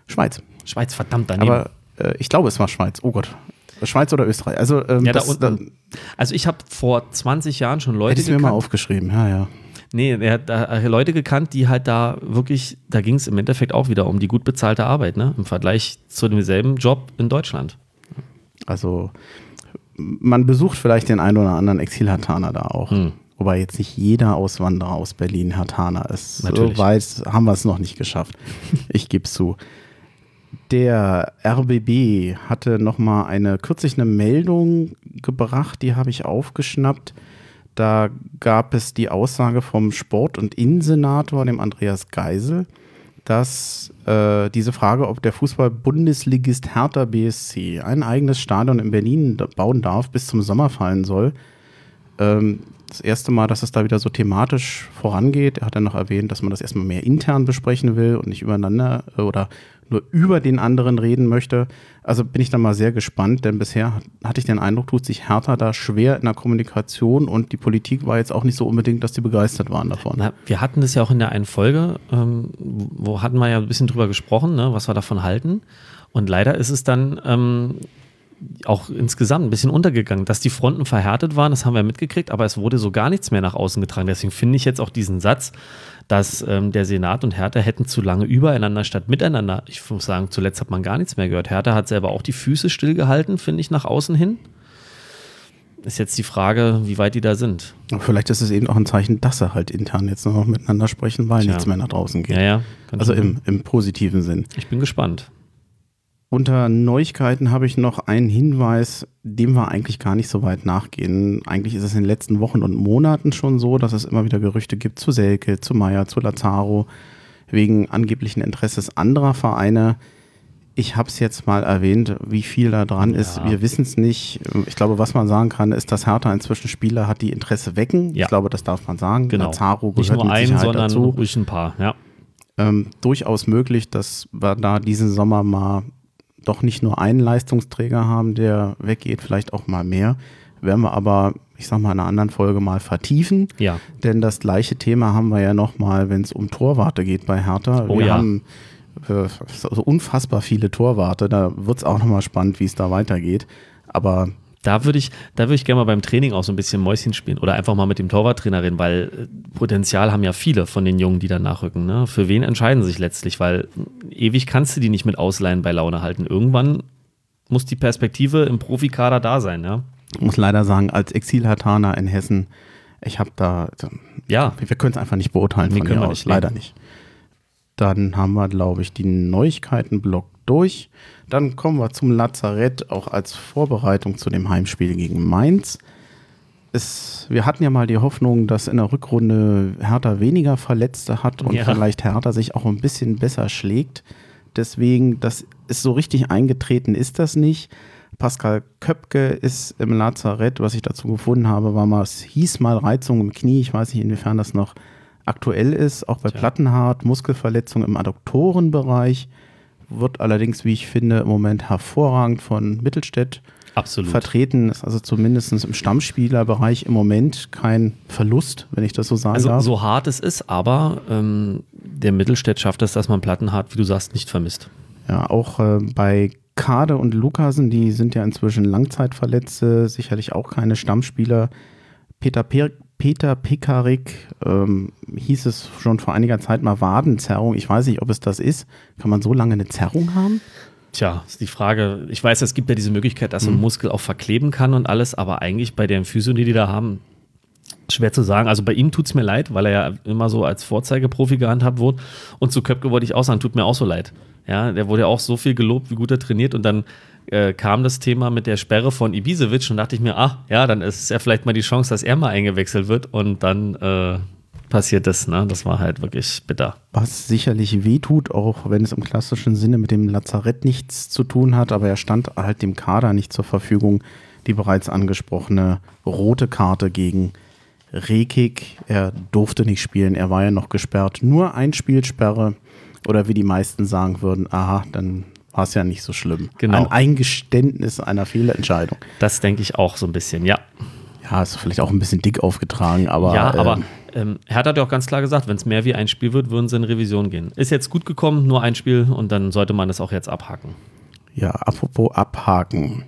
Schweiz. Schweiz, verdammt daneben. Aber äh, ich glaube, es war Schweiz. Oh Gott. Schweiz oder Österreich. Also ähm, Ja, da das, unten. Also ich habe vor 20 Jahren schon da, Leute hätte ich mir mal aufgeschrieben. Ja, ja. Nee, er hat da Leute gekannt, die halt da wirklich, da ging es im Endeffekt auch wieder um die gut bezahlte Arbeit, ne? Im Vergleich zu demselben Job in Deutschland. Also man besucht vielleicht den einen oder anderen Exil-Hatana da auch. Hm. Wobei jetzt nicht jeder Auswanderer aus Berlin Hatana ist. Natürlich. So weit haben wir es noch nicht geschafft. Ich gebe zu. Der RBB hatte noch mal eine kürzlich eine Meldung gebracht, die habe ich aufgeschnappt. Da gab es die Aussage vom Sport- und Innensenator, dem Andreas Geisel, dass äh, diese Frage, ob der Fußball-Bundesligist Hertha BSC ein eigenes Stadion in Berlin bauen darf, bis zum Sommer fallen soll. Ähm, das erste Mal, dass es da wieder so thematisch vorangeht. Er hat dann noch erwähnt, dass man das erstmal mehr intern besprechen will und nicht übereinander äh, oder nur über den anderen reden möchte. Also bin ich da mal sehr gespannt, denn bisher hat- hatte ich den Eindruck, tut sich Hertha da schwer in der Kommunikation und die Politik war jetzt auch nicht so unbedingt, dass die begeistert waren davon. Na, wir hatten das ja auch in der einen Folge, ähm, wo hatten wir ja ein bisschen drüber gesprochen, ne, was wir davon halten. Und leider ist es dann ähm, auch insgesamt ein bisschen untergegangen, dass die Fronten verhärtet waren, das haben wir mitgekriegt, aber es wurde so gar nichts mehr nach außen getragen. Deswegen finde ich jetzt auch diesen Satz, dass ähm, der Senat und Hertha hätten zu lange übereinander statt miteinander. Ich muss sagen, zuletzt hat man gar nichts mehr gehört. Hertha hat selber auch die Füße stillgehalten, finde ich, nach außen hin. Ist jetzt die Frage, wie weit die da sind. Vielleicht ist es eben auch ein Zeichen, dass sie halt intern jetzt nur noch miteinander sprechen, weil Tja. nichts mehr nach draußen geht. Ja, ja. Also im, im positiven Sinn. Ich bin gespannt. Unter Neuigkeiten habe ich noch einen Hinweis, dem wir eigentlich gar nicht so weit nachgehen. Eigentlich ist es in den letzten Wochen und Monaten schon so, dass es immer wieder Gerüchte gibt zu Selke, zu Meier, zu Lazaro. wegen angeblichen Interesses anderer Vereine. Ich habe es jetzt mal erwähnt, wie viel da dran ist. Wir wissen es nicht. Ich glaube, was man sagen kann, ist, dass Hertha inzwischen Spieler hat, die Interesse wecken. Ja. Ich glaube, das darf man sagen. Genau. Lazaro Nicht gehört nur mit ein, Sicherheit sondern dazu. ruhig ein paar. Ja. Ähm, durchaus möglich, dass wir da diesen Sommer mal doch nicht nur einen Leistungsträger haben, der weggeht, vielleicht auch mal mehr. Werden wir aber, ich sag mal, in einer anderen Folge mal vertiefen. Ja. Denn das gleiche Thema haben wir ja nochmal, wenn es um Torwarte geht bei Hertha. Oh wir ja. haben äh, so unfassbar viele Torwarte. Da wird es auch nochmal spannend, wie es da weitergeht. Aber Da würde ich, da würde ich gerne mal beim Training auch so ein bisschen Mäuschen spielen oder einfach mal mit dem Torwarttrainer reden, weil äh, Potenzial haben ja viele von den Jungen, die da nachrücken. Ne? Für wen entscheiden sie sich letztlich? Weil ewig kannst du die nicht mit Ausleihen bei Laune halten. Irgendwann muss die Perspektive im Profikader da sein. Ja, ich muss leider sagen, als Exil-Hartaner in Hessen, ich habe da, ja wir können es einfach nicht beurteilen Nee, von können hier wir aus, nicht, leider nicht. Dann haben wir, glaube ich, den Neuigkeitenblock durch. Dann kommen wir zum Lazarett, auch als Vorbereitung zu dem Heimspiel gegen Mainz. Es, wir hatten ja mal die Hoffnung, dass in der Rückrunde Hertha weniger Verletzte hat und Ja. vielleicht Hertha sich auch ein bisschen besser schlägt. Deswegen, das ist so richtig eingetreten, ist das nicht. Pascal Köpke ist im Lazarett, was ich dazu gefunden habe, war mal, es hieß mal Reizung im Knie. Ich weiß nicht, inwiefern das noch aktuell ist. Auch bei Tja. Plattenhardt, Muskelverletzung im Adduktorenbereich. Wird allerdings, wie ich finde, im Moment hervorragend von Mittelstädt absolut. vertreten. Ist also zumindest im Stammspielerbereich im Moment kein Verlust, wenn ich das so sagen Also darf. so hart es ist, aber ähm, der Mittelstädt schafft es, dass man Plattenhardt, wie du sagst, nicht vermisst. Ja, auch äh, bei Kade und Lukasen, die sind ja inzwischen Langzeitverletzte, sicherlich auch keine Stammspieler. Peter, per Peter Pekarik ähm, hieß es schon vor einiger Zeit mal Wadenzerrung. Ich weiß nicht, ob es das ist. Kann man so lange eine Zerrung haben? Tja, ist die Frage. Ich weiß, es gibt ja diese Möglichkeit, dass so ein Muskel auch verkleben kann und alles, aber eigentlich bei der Physio, die die da haben, schwer zu sagen. Also bei ihm tut es mir leid, weil er ja immer so als Vorzeigeprofi gehandhabt wurde. Und zu Köpke wollte ich auch sagen, tut mir auch so leid. Ja, der wurde ja auch so viel gelobt, wie gut er trainiert und dann äh, kam das Thema mit der Sperre von Ibisevic und dachte ich mir, ach, ja, dann ist ja vielleicht mal die Chance, dass er mal eingewechselt wird und dann äh, passiert das, ne? Das war halt wirklich bitter. Was sicherlich wehtut, auch wenn es im klassischen Sinne mit dem Lazarett nichts zu tun hat, aber er stand halt dem Kader nicht zur Verfügung. Die bereits angesprochene rote Karte gegen Rekik. Er durfte nicht spielen, er war ja noch gesperrt. Nur ein Spielsperre oder wie die meisten sagen würden, aha, dann war es ja nicht so schlimm. Genau. Ein Eingeständnis einer Fehlentscheidung. Das denke ich auch so ein bisschen, ja. Ja, ist vielleicht auch ein bisschen dick aufgetragen, aber. ja, aber ähm, ähm, Hertha hat ja auch ganz klar gesagt, wenn es mehr wie ein Spiel wird, würden sie in Revision gehen. Ist jetzt gut gekommen, nur ein Spiel und dann sollte man das auch jetzt abhaken. Ja, apropos abhaken.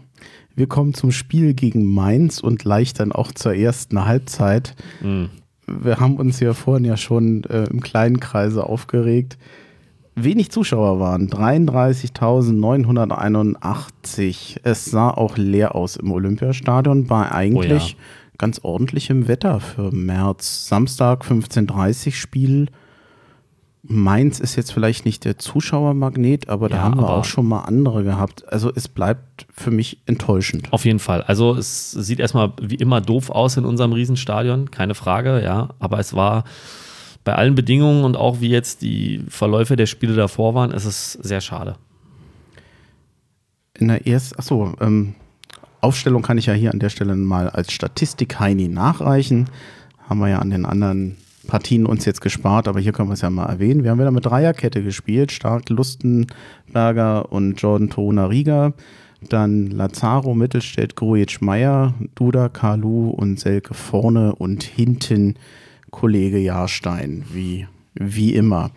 Wir kommen zum Spiel gegen Mainz und leicht dann auch zur ersten Halbzeit. Mhm. Wir haben uns ja vorhin ja schon äh, im kleinen Kreise aufgeregt. Wenig Zuschauer waren, 33.981. Es sah auch leer aus im Olympiastadion bei eigentlich Oh ja. ganz ordentlichem Wetter für März. Samstag 15.30 Spiel. Mainz ist jetzt vielleicht nicht der Zuschauermagnet, aber da Ja, haben wir auch schon mal andere gehabt. Also es bleibt für mich enttäuschend. Auf jeden Fall. Also es sieht erstmal wie immer doof aus in unserem Riesenstadion, keine Frage, ja. Aber es war bei allen Bedingungen und auch wie jetzt die Verläufe der Spiele davor waren, ist es sehr schade. In der ersten, achso, ähm, Aufstellung kann ich ja hier an der Stelle mal als Statistik Heini nachreichen. Haben wir ja an den anderen Partien uns jetzt gespart, aber hier können wir es ja mal erwähnen. Wir haben wieder mit Dreierkette gespielt. Stark Lustenberger und Jordan Toruna Riga. Dann Lazaro, Mittelstädt, Grujic, Meier, Duda, Kalu und Selke vorne und hinten Kollege Jahrstein, wie, wie immer.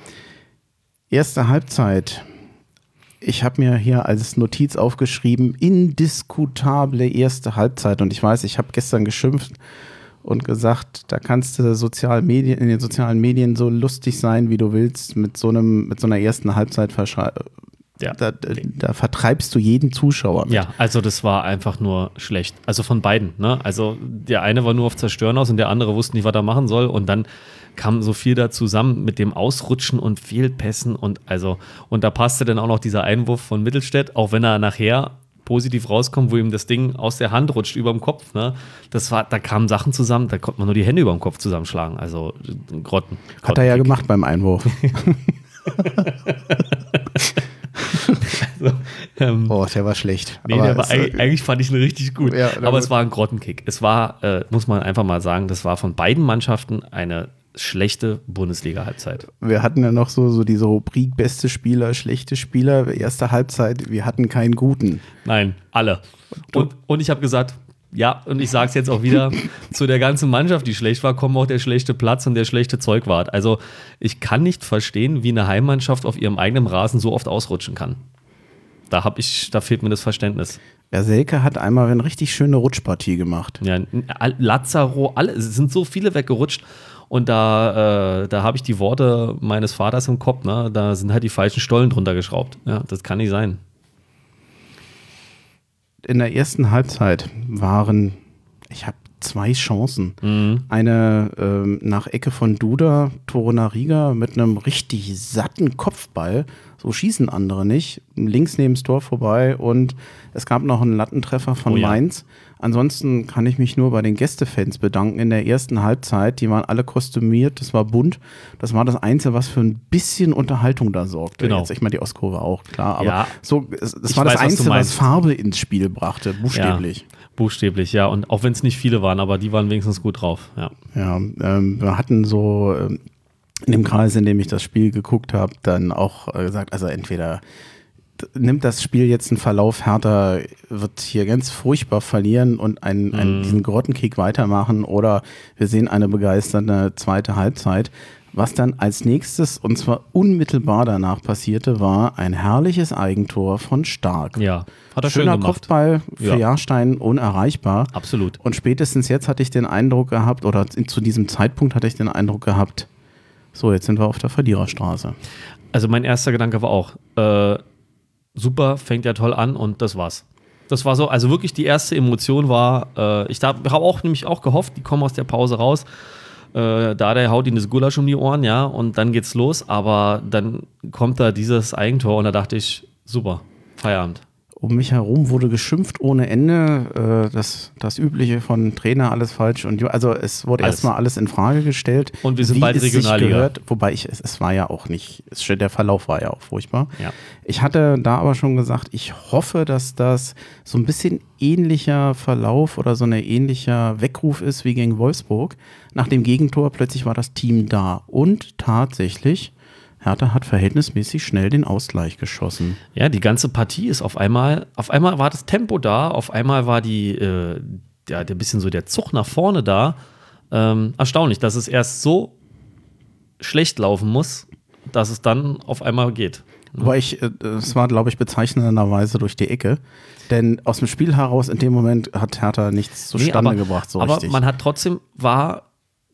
Erste Halbzeit. Ich habe mir hier als Notiz aufgeschrieben, indiskutable erste Halbzeit. Und ich weiß, ich habe gestern geschimpft und gesagt, da kannst du sozial Medien, in den sozialen Medien so lustig sein, wie du willst, mit so einem, mit so einer ersten Halbzeit verschrei- Ja. Da, da vertreibst du jeden Zuschauer. Mit. Ja, also das war einfach nur schlecht. Also von beiden. Ne? Also der eine war nur auf Zerstören aus und der andere wusste nicht, was er machen soll. Und dann kam so viel da zusammen mit dem Ausrutschen und Fehlpässen und also und da passte dann auch noch dieser Einwurf von Mittelstädt, auch wenn er nachher positiv rauskommt, wo ihm das Ding aus der Hand rutscht über dem Kopf. Ne? Das war, da kamen Sachen zusammen, da konnte man nur die Hände über dem Kopf zusammenschlagen. Also äh, Grotten. Hat er ja gemacht beim Einwurf. also, ähm, Oh, der war schlecht. Nee, Aber der war, eigentlich, eigentlich fand ich ihn richtig gut. Ja, aber gut. es war ein Grottenkick. Es war, äh, muss man einfach mal sagen, das war von beiden Mannschaften eine schlechte Bundesliga-Halbzeit. wir hatten ja noch so, so diese Rubrik beste Spieler, schlechte Spieler, erste Halbzeit, wir hatten keinen guten. Nein, alle. Und, und ich habe gesagt, ja, und ich sage es jetzt auch wieder, zu der ganzen Mannschaft, die schlecht war, kommt auch der schlechte Platz und der schlechte Zeugwart. Also ich kann nicht verstehen, wie eine Heimmannschaft auf ihrem eigenen Rasen so oft ausrutschen kann. Da, hab ich, da fehlt mir das Verständnis. Selke hat einmal eine richtig schöne Rutschpartie gemacht. Ja, Lazaro, alle, es sind so viele weggerutscht. Und da, äh, da habe ich die Worte meines Vaters im Kopf, ne? Da sind halt die falschen Stollen drunter geschraubt. Ja, das kann nicht sein. In der ersten Halbzeit waren, ich habe zwei Chancen. Mhm. Eine ähm, nach Ecke von Duda, Torunariga mit einem richtig satten Kopfball. So schießen andere nicht. Links neben das Tor vorbei und es gab noch einen Lattentreffer von Oh ja. Mainz. Ansonsten kann ich mich nur bei den Gästefans bedanken. In der ersten Halbzeit, die waren alle kostümiert, das war bunt. Das war das Einzige, was für ein bisschen Unterhaltung da sorgte. Genau. Jetzt, ich meine, die Ostkurve auch, klar. Aber Ja. so, es, es Ich war das weiß, was du Einzige, was meinst. Farbe ins Spiel brachte, buchstäblich. Ja, buchstäblich, ja. Und auch wenn es nicht viele waren, aber die waren wenigstens gut drauf. Ja. Ja, ähm, wir hatten so ähm, in dem Kreis, in dem ich das Spiel geguckt habe, dann auch äh, gesagt, also entweder nimmt das Spiel jetzt einen Verlauf, Hertha wird hier ganz furchtbar verlieren und einen, einen, diesen Grottenkick weitermachen oder wir sehen eine begeisternde zweite Halbzeit. Was dann als nächstes, und zwar unmittelbar danach passierte, war ein herrliches Eigentor von Stark. ja, hat er schön Schöner gemacht. Kopfball für Ja. Jahrstein unerreichbar. Absolut. Und spätestens jetzt hatte ich den Eindruck gehabt, oder zu diesem Zeitpunkt hatte ich den Eindruck gehabt, so, jetzt sind wir auf der Verliererstraße. Also mein erster Gedanke war auch, äh, super, fängt ja toll an und das war's. Das war so, also wirklich die erste Emotion war, äh, ich habe auch nämlich auch gehofft, die kommen aus der Pause raus. Äh, da der haut ihnen das Gulasch um die Ohren, ja, und dann geht's los, aber dann kommt da dieses Eigentor und da dachte ich, super, Feierabend. Um mich herum wurde geschimpft ohne Ende. Äh, das, das Übliche von Trainer, alles falsch. Und also es wurde Alles. erstmal alles in Frage gestellt. Und wir sind wie bald Regionalliga. Gehört, wobei ich, es, es war ja auch nicht, es, der Verlauf war ja auch furchtbar. Ja. Ich hatte da aber schon gesagt, ich hoffe, dass das so ein bisschen ähnlicher Verlauf oder so ein ähnlicher Weckruf ist wie gegen Wolfsburg. Nach dem Gegentor plötzlich war das Team da. Und tatsächlich, Hertha hat verhältnismäßig schnell den Ausgleich geschossen. Ja, die ganze Partie ist auf einmal, auf einmal war das Tempo da, auf einmal war die, äh, ja, der bisschen so der Zug nach vorne da. Ähm, erstaunlich, dass es erst so schlecht laufen muss, dass es dann auf einmal geht. Aber ich, äh, es war, glaube ich, bezeichnenderweise durch die Ecke. Denn aus dem Spiel heraus in dem Moment hat Hertha nichts Nee, zustande aber, gebracht, so aber richtig. man hat trotzdem, war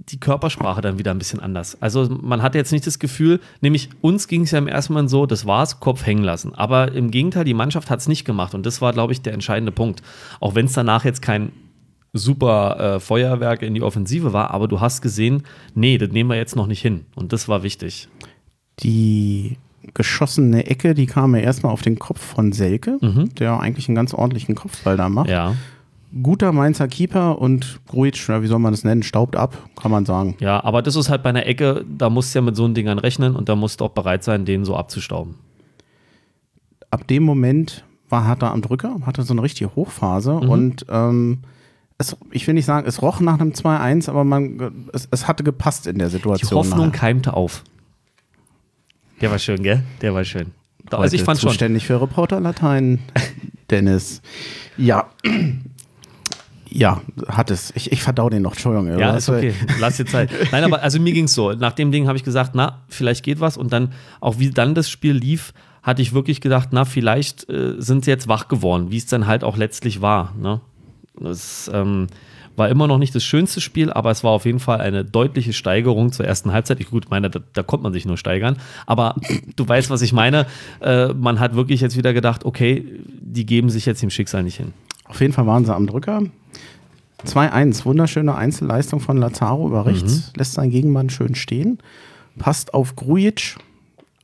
die Körpersprache dann wieder ein bisschen anders. Also man hatte jetzt nicht das Gefühl, nämlich uns ging es ja im ersten Mal so, das war's, Kopf hängen lassen. Aber im Gegenteil, die Mannschaft hat es nicht gemacht und das war, glaube ich, der entscheidende Punkt. Auch wenn es danach jetzt kein super äh, Feuerwerk in die Offensive war, aber du hast gesehen, nee, das nehmen wir jetzt noch nicht hin. Und das war wichtig. die geschossene Ecke, die kam ja erstmal auf den Kopf von Selke, Mhm. der eigentlich einen ganz ordentlichen Kopfball da macht. Ja. Guter Mainzer Keeper und Gruitsch, wie soll man das nennen, staubt ab, kann man sagen. Ja, aber das ist halt bei einer Ecke, da musst du ja mit so einen Dingern rechnen und da musst du auch bereit sein, den so abzustauben. Ab dem Moment war Hertha am Drücker, hatte so eine richtige Hochphase Mhm. und ähm, es, ich will nicht sagen, es roch nach einem 2-1, aber man, es, es hatte gepasst in der Die Situation. Hoffnung nachher. keimte auf. Der war schön, gell? Der war schön. Also ich fand schon. zuständig für Reporter Latein, Dennis. Ja. Ja, hat es. Ich, ich verdau den noch, Entschuldigung. Ja, ist okay. Lass dir Zeit. Nein, aber also mir ging es so. Nach dem Ding habe ich gesagt, na, vielleicht geht was. Und dann, auch wie dann das Spiel lief, hatte ich wirklich gedacht, na, vielleicht äh, sind sie jetzt wach geworden, wie es dann halt auch letztlich war. Ne? Das ähm, war immer noch nicht das schönste Spiel, aber es war auf jeden Fall eine deutliche Steigerung zur ersten Halbzeit. Ich gut meine, da, da konnte man sich nur steigern. Aber du weißt, was ich meine. Äh, man hat wirklich jetzt wieder gedacht, okay, die geben sich jetzt dem Schicksal nicht hin. Auf jeden Fall waren sie am Drücker. 2-1, wunderschöne Einzelleistung von Lazaro über rechts, lässt seinen Gegenmann schön stehen, passt auf Grujic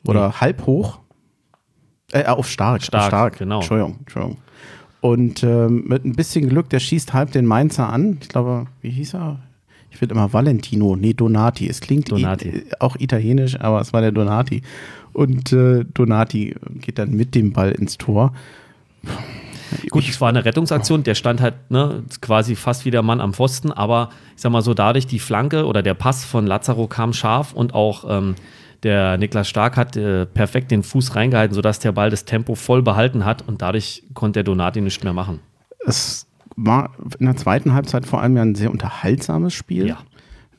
oder halb hoch, äh, auf Stark, Stark, auf Stark, genau. Entschuldigung, Entschuldigung. Und ähm, mit ein bisschen Glück, der schießt halb den Mainzer an. Ich glaube, wie hieß er? Ich finde immer Valentino, nee, Donati. Es klingt Donati. I- auch italienisch, aber es war der Donati. Und äh, Donati geht dann mit dem Ball ins Tor. Gut, es war eine Rettungsaktion, der stand halt ne, quasi fast wie der Mann am Pfosten, aber ich sag mal so, dadurch die Flanke oder der Pass von Lazaro kam scharf und auch ähm, der Niklas Stark hat äh, perfekt den Fuß reingehalten, sodass der Ball das Tempo voll behalten hat und dadurch konnte der Donati nichts mehr machen. Es war in der zweiten Halbzeit vor allem ja ein sehr unterhaltsames Spiel. Ja.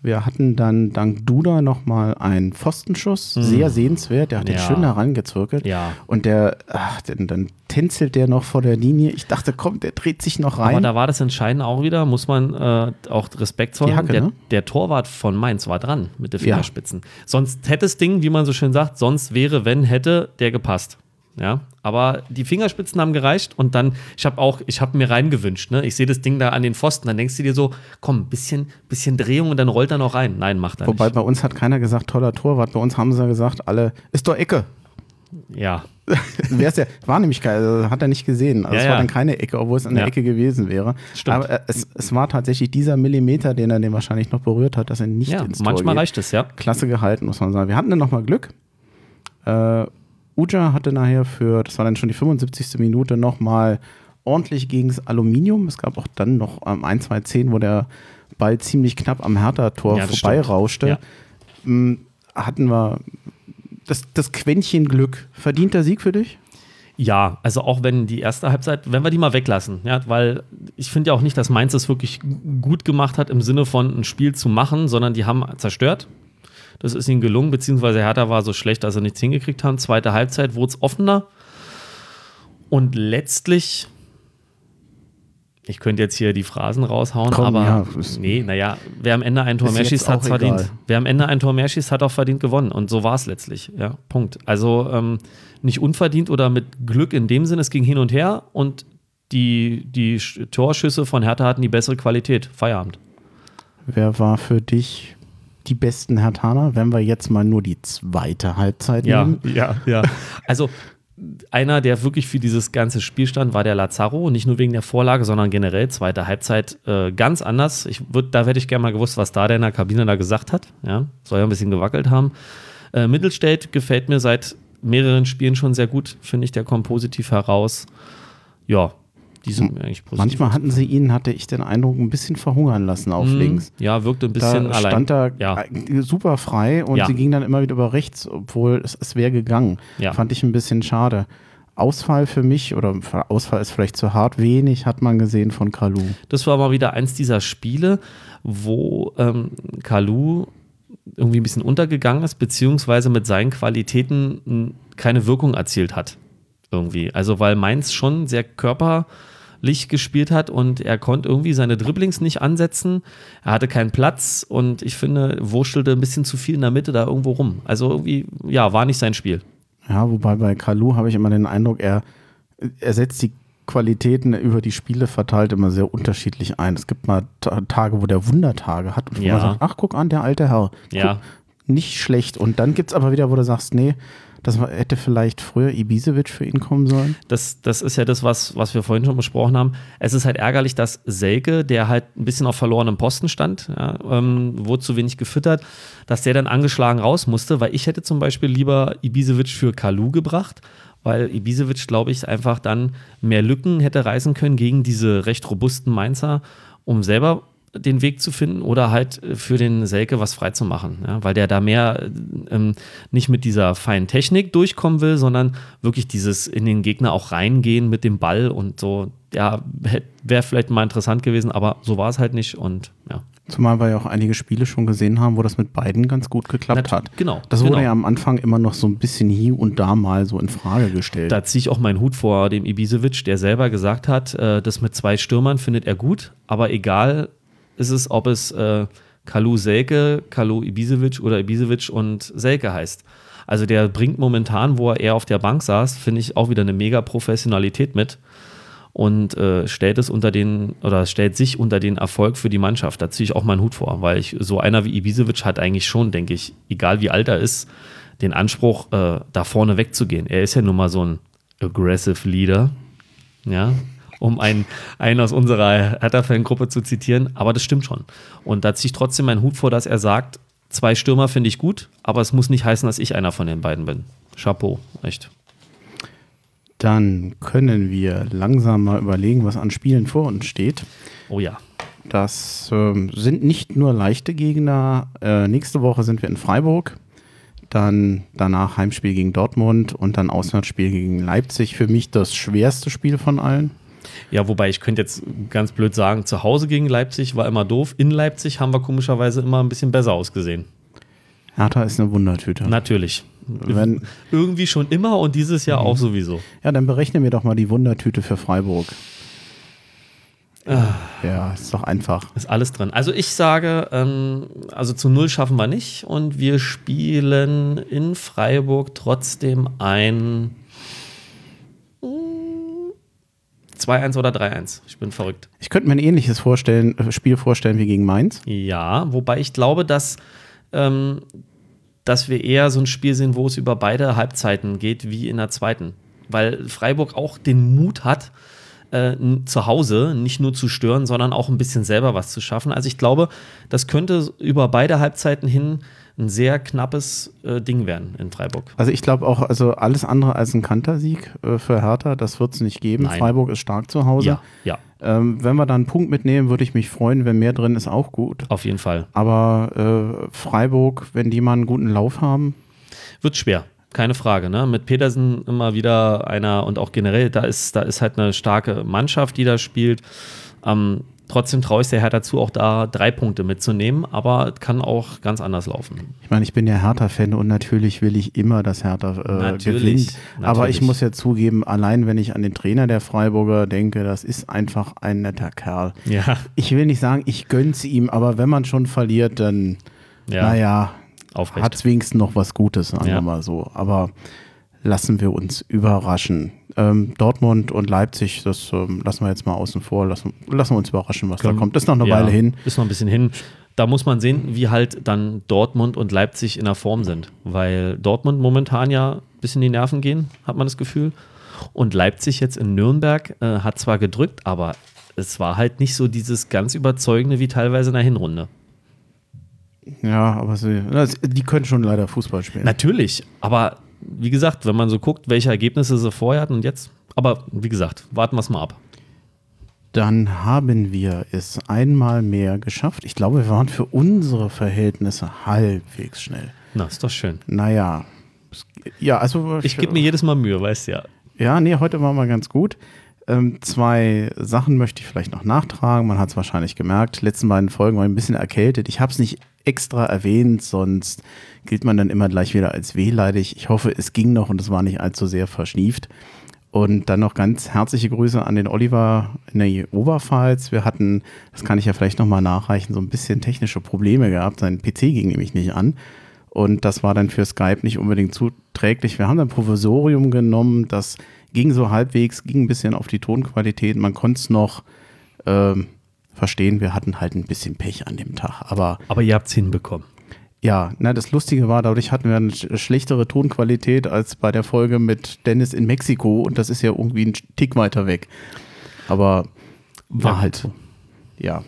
Wir hatten dann dank Duda nochmal einen Pfostenschuss, sehr sehenswert. Der hat den Mhm. Ja. schön herangezirkelt. Ja. Und der, ach, dann, dann tänzelt der noch vor der Linie. Ich dachte, komm, der dreht sich noch rein. Aber da war das Entscheidende auch wieder, muss man äh, auch Respekt zollen. Hacke, der, ne? der Torwart von Mainz war dran mit den Ja. Fingerspitzen. Sonst hätte das Ding, wie man so schön sagt, sonst wäre, wenn hätte, der gepasst. Ja, aber die Fingerspitzen haben gereicht und dann, ich habe auch, ich habe mir reingewünscht, ne? Ich sehe das Ding da an den Pfosten, dann denkst du dir so, komm, bisschen, bisschen Drehung und dann rollt er noch rein. Nein, macht er Wobei nicht. bei uns hat keiner gesagt, toller Torwart. Bei uns haben sie gesagt, alle, ist doch Ecke. Ja, ist der? War nämlich kein, also hat er nicht gesehen. Also Ja, es war ja. dann keine Ecke, obwohl es eine Ja. Ecke gewesen wäre. Stimmt. Aber äh, es, es war tatsächlich dieser Millimeter, den er den wahrscheinlich noch berührt hat, dass er nicht ja ins Tor manchmal geht. reicht es, ja. Klasse gehalten, muss man sagen. Wir hatten dann nochmal Glück. Äh, Uja hatte nachher für, das war dann schon die 75. Minute, nochmal ordentlich gegen das Aluminium. Es gab auch dann noch ähm, ein, zwei Szenen, wo der Ball ziemlich knapp am Hertha-Tor Ja, vorbeirauschte. Ja. Mm, Hatten wir das, das Quäntchen Glück. Verdienter Sieg für dich? Ja, also auch wenn die erste Halbzeit, wenn wir die mal weglassen, ja, weil ich finde ja auch nicht, dass Mainz es wirklich gut gemacht hat im Sinne von ein Spiel zu machen, sondern die haben zerstört. Das ist ihnen gelungen, beziehungsweise Hertha war so schlecht, dass sie nichts hingekriegt haben. Zweite Halbzeit wurde es offener. Und letztlich, ich könnte jetzt hier die Phrasen raushauen, Komm, aber ja, nee, naja, wer am Ende ein Tor mehr schießt, hat verdient. egal. Wer am Ende ein Tor mehr schießt, hat auch verdient gewonnen. Und so war es letztlich. Ja, Punkt. Also ähm, nicht unverdient oder mit Glück in dem Sinne, es ging hin und her und die, die Sch- Torschüsse von Hertha hatten die bessere Qualität. Feierabend. Wer war für dich die besten Hertaner, wenn wir jetzt mal nur die zweite Halbzeit nehmen? ja, ja. Also einer, der wirklich für dieses ganze Spiel stand, war der Lazaro. Nicht nur wegen der Vorlage, sondern generell zweite Halbzeit äh, ganz anders. Ich würd, da hätte ich gerne mal gewusst, was da der in der Kabine da gesagt hat. Ja, soll ja ein bisschen gewackelt haben. Äh, Mittelstädt gefällt mir seit mehreren Spielen schon sehr gut. Finde ich, der kommt positiv heraus. Ja, die sind eigentlich positiv. Manchmal hatten sie ihn, hatte ich den Eindruck, ein bisschen verhungern lassen auf Mhm. links. Ja, wirkte ein bisschen Da allein. stand er Ja. äh, super frei und Ja. sie ging dann immer wieder über rechts, obwohl es, es wäre gegangen. Ja. Fand ich ein bisschen schade. Ausfall für mich, oder Ausfall ist vielleicht zu hart, wenig hat man gesehen von Kalu. Das war mal wieder eins dieser Spiele, wo ähm, Kalu irgendwie ein bisschen untergegangen ist, beziehungsweise mit seinen Qualitäten keine Wirkung erzielt hat. Irgendwie. Also, weil Mainz schon sehr körperlich gespielt hat und er konnte irgendwie seine Dribblings nicht ansetzen. Er hatte keinen Platz und ich finde, wurschelte ein bisschen zu viel in der Mitte da irgendwo rum. Also irgendwie, ja, war nicht sein Spiel. Ja, wobei bei Kalu habe ich immer den Eindruck, er, er setzt die Qualitäten über die Spiele verteilt immer sehr unterschiedlich ein. Es gibt mal Ta- Tage, wo der Wundertage hat und wo Ja. man sagt, ach, guck an, der alte Herr. Guck, Ja. Nicht schlecht. Und dann gibt es aber wieder, wo du sagst, nee, das hätte vielleicht früher Ibisevic für ihn kommen sollen. Das, das ist ja das, was, was wir vorhin schon besprochen haben. Es ist halt ärgerlich, dass Selke, der halt ein bisschen auf verlorenem Posten stand, ja, ähm, wurde zu wenig gefüttert, dass der dann angeschlagen raus musste, weil ich hätte zum Beispiel lieber Ibisevic für Kalu gebracht, weil Ibisevic, glaube ich, einfach dann mehr Lücken hätte reißen können gegen diese recht robusten Mainzer, um selber den Weg zu finden oder halt für den Selke was freizumachen, ja, weil der da mehr ähm, nicht mit dieser feinen Technik durchkommen will, sondern wirklich dieses in den Gegner auch reingehen mit dem Ball und so. Ja, wäre vielleicht mal interessant gewesen, aber so war es halt nicht und ja. Zumal wir ja auch einige Spiele schon gesehen haben, wo das mit beiden ganz gut geklappt Nat- hat. genau, Das wurde genau. ja am Anfang immer noch so ein bisschen hier und da mal so in Frage gestellt. Da ziehe ich auch meinen Hut vor dem Ibisevic, der selber gesagt hat, äh, das mit zwei Stürmern findet er gut, aber egal ist es, ob es äh, Kalu Selke, Kalu Ibisevic oder Ibisevic und Selke heißt. Also der bringt momentan, wo er eher auf der Bank saß, finde ich auch wieder eine mega Professionalität mit und äh, stellt es unter den oder stellt sich unter den Erfolg für die Mannschaft. Da ziehe ich auch meinen Hut vor, weil ich so einer wie Ibisevic hat eigentlich schon, denke ich, egal wie alt er ist, den Anspruch, äh, da vorne wegzugehen. Er ist ja nun mal so ein aggressive Leader, ja. Um einen, einen aus unserer Hertha-Fangruppe zu zitieren. Aber das stimmt schon. Und da ziehe ich trotzdem meinen Hut vor, dass er sagt, zwei Stürmer finde ich gut, aber es muss nicht heißen, dass ich einer von den beiden bin. Chapeau, echt. Dann können wir langsam mal überlegen, was an Spielen vor uns steht. Oh ja. Das ähm, sind nicht nur leichte Gegner. Äh, nächste Woche sind wir in Freiburg. Dann danach Heimspiel gegen Dortmund und dann Auswärtsspiel gegen Leipzig. Für mich das schwerste Spiel von allen. Ja, wobei ich könnte jetzt ganz blöd sagen, zu Hause gegen Leipzig war immer doof. In Leipzig haben wir komischerweise immer ein bisschen besser ausgesehen. Hertha ist eine Wundertüte. Natürlich. Wenn, Irgendwie schon immer und dieses Jahr auch sowieso. ja, dann berechnen wir doch mal die Wundertüte für Freiburg. Ja, ist doch einfach. Ist alles drin. Also ich sage, ähm, also zu null schaffen wir nicht und wir spielen in Freiburg trotzdem ein mm, 2-1 oder 3-1. Ich bin verrückt. Ich könnte mir ein ähnliches vorstellen, äh, Spiel vorstellen wie gegen Mainz. Ja, wobei ich glaube, dass, ähm, dass wir eher so ein Spiel sehen, wo es über beide Halbzeiten geht, wie in der zweiten. Weil Freiburg auch den Mut hat, äh, zu Hause nicht nur zu stören, sondern auch ein bisschen selber was zu schaffen. Also ich glaube, das könnte über beide Halbzeiten hin ein sehr knappes äh, Ding werden in Freiburg. Also ich glaube auch, also alles andere als ein Kantersieg äh, für Hertha, das wird es nicht geben. Nein. Freiburg ist stark zu Hause. Ja, ja, Ähm, wenn wir da einen Punkt mitnehmen, würde ich mich freuen. Wenn mehr drin ist, auch gut. auf jeden Fall. Aber äh, Freiburg, wenn die mal einen guten Lauf haben, Wird schwer, keine Frage. Ne? Mit Petersen immer wieder einer und auch generell, da ist, da ist halt eine starke Mannschaft, die da spielt. Ähm, trotzdem traue ich der Hertha dazu, auch da drei Punkte mitzunehmen, aber kann auch ganz anders laufen. ich meine, ich bin ja Hertha-Fan und natürlich will ich immer, dass Hertha äh, Natürlich, gewinnt. Aber natürlich. ich muss ja zugeben, allein wenn ich an den Trainer der Freiburger denke, das ist einfach ein netter Kerl. Ja, Ich will nicht sagen, ich gönn's ihm, aber wenn man schon verliert, dann, ja naja, aufrecht. hat wenigstens noch was Gutes, sagen Ja. wir mal so. Aber lassen wir uns überraschen. Ähm, Dortmund und Leipzig, das ähm, lassen wir jetzt mal außen vor. Lassen, lassen wir uns überraschen, was da Können- kommt. Das ist noch eine Ja, Weile hin. Ist noch ein bisschen hin. Da muss man sehen, wie halt dann Dortmund und Leipzig in der Form sind. Weil Dortmund momentan ja ein bisschen die Nerven gehen, hat man das Gefühl. Und Leipzig jetzt in Nürnberg äh, hat zwar gedrückt, aber es war halt nicht so dieses ganz überzeugende wie teilweise in der Hinrunde. Ja, aber sie, die können schon leider Fußball spielen. Natürlich, aber wie gesagt, wenn man so guckt, welche Ergebnisse sie vorher hatten und jetzt, aber wie gesagt, warten wir es mal ab. Dann haben wir es einmal mehr geschafft. Ich glaube, wir waren für unsere Verhältnisse halbwegs schnell. Na, ist doch schön. Naja. Ja, also. Ich gebe mir jedes Mal Mühe, weißt du ja. Ja, nee, heute war mal ganz gut. Ähm, zwei Sachen möchte ich vielleicht noch nachtragen. Man hat es wahrscheinlich gemerkt. Die letzten beiden Folgen war ich ein bisschen erkältet. Ich habe es nicht extra erwähnt, sonst gilt man dann immer gleich wieder als wehleidig. Ich hoffe, es ging noch und es war nicht allzu sehr verschnieft. Und dann noch ganz herzliche Grüße an den Oliver in der Oberpfalz. Wir hatten, das kann ich ja vielleicht nochmal nachreichen, so ein bisschen technische Probleme gehabt. Sein PC ging nämlich nicht an. Und das war dann für Skype nicht unbedingt zuträglich. Wir haben ein Provisorium genommen, das ging so halbwegs, ging ein bisschen auf die Tonqualität. Man konnte es noch ähm, verstehen. Wir hatten halt ein bisschen Pech an dem Tag. Aber Aber ihr habt es hinbekommen. ja, na, das Lustige war, dadurch hatten wir eine sch- schlechtere Tonqualität als bei der Folge mit Dennis in Mexiko. Und das ist ja irgendwie ein Tick weiter weg. Aber war Ja. halt so. Ja.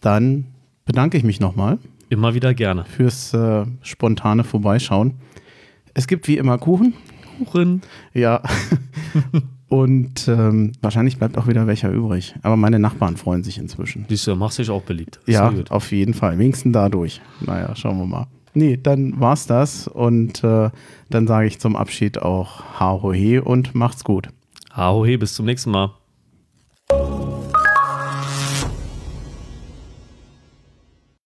Dann bedanke ich mich nochmal Immer wieder gerne. fürs äh, spontane Vorbeischauen. Es gibt wie immer Kuchen. Kuchen. Ja. Und ähm, wahrscheinlich bleibt auch wieder welcher übrig. Aber meine Nachbarn freuen sich inzwischen. Siehst du, machst dich auch beliebt. Ist Ja, auf jeden Fall. Wenigstens dadurch. Naja, schauen wir mal. Nee, dann war's das. Und äh, dann sage ich zum Abschied auch Ha ho he und macht's gut. Ahohe, bis zum nächsten Mal.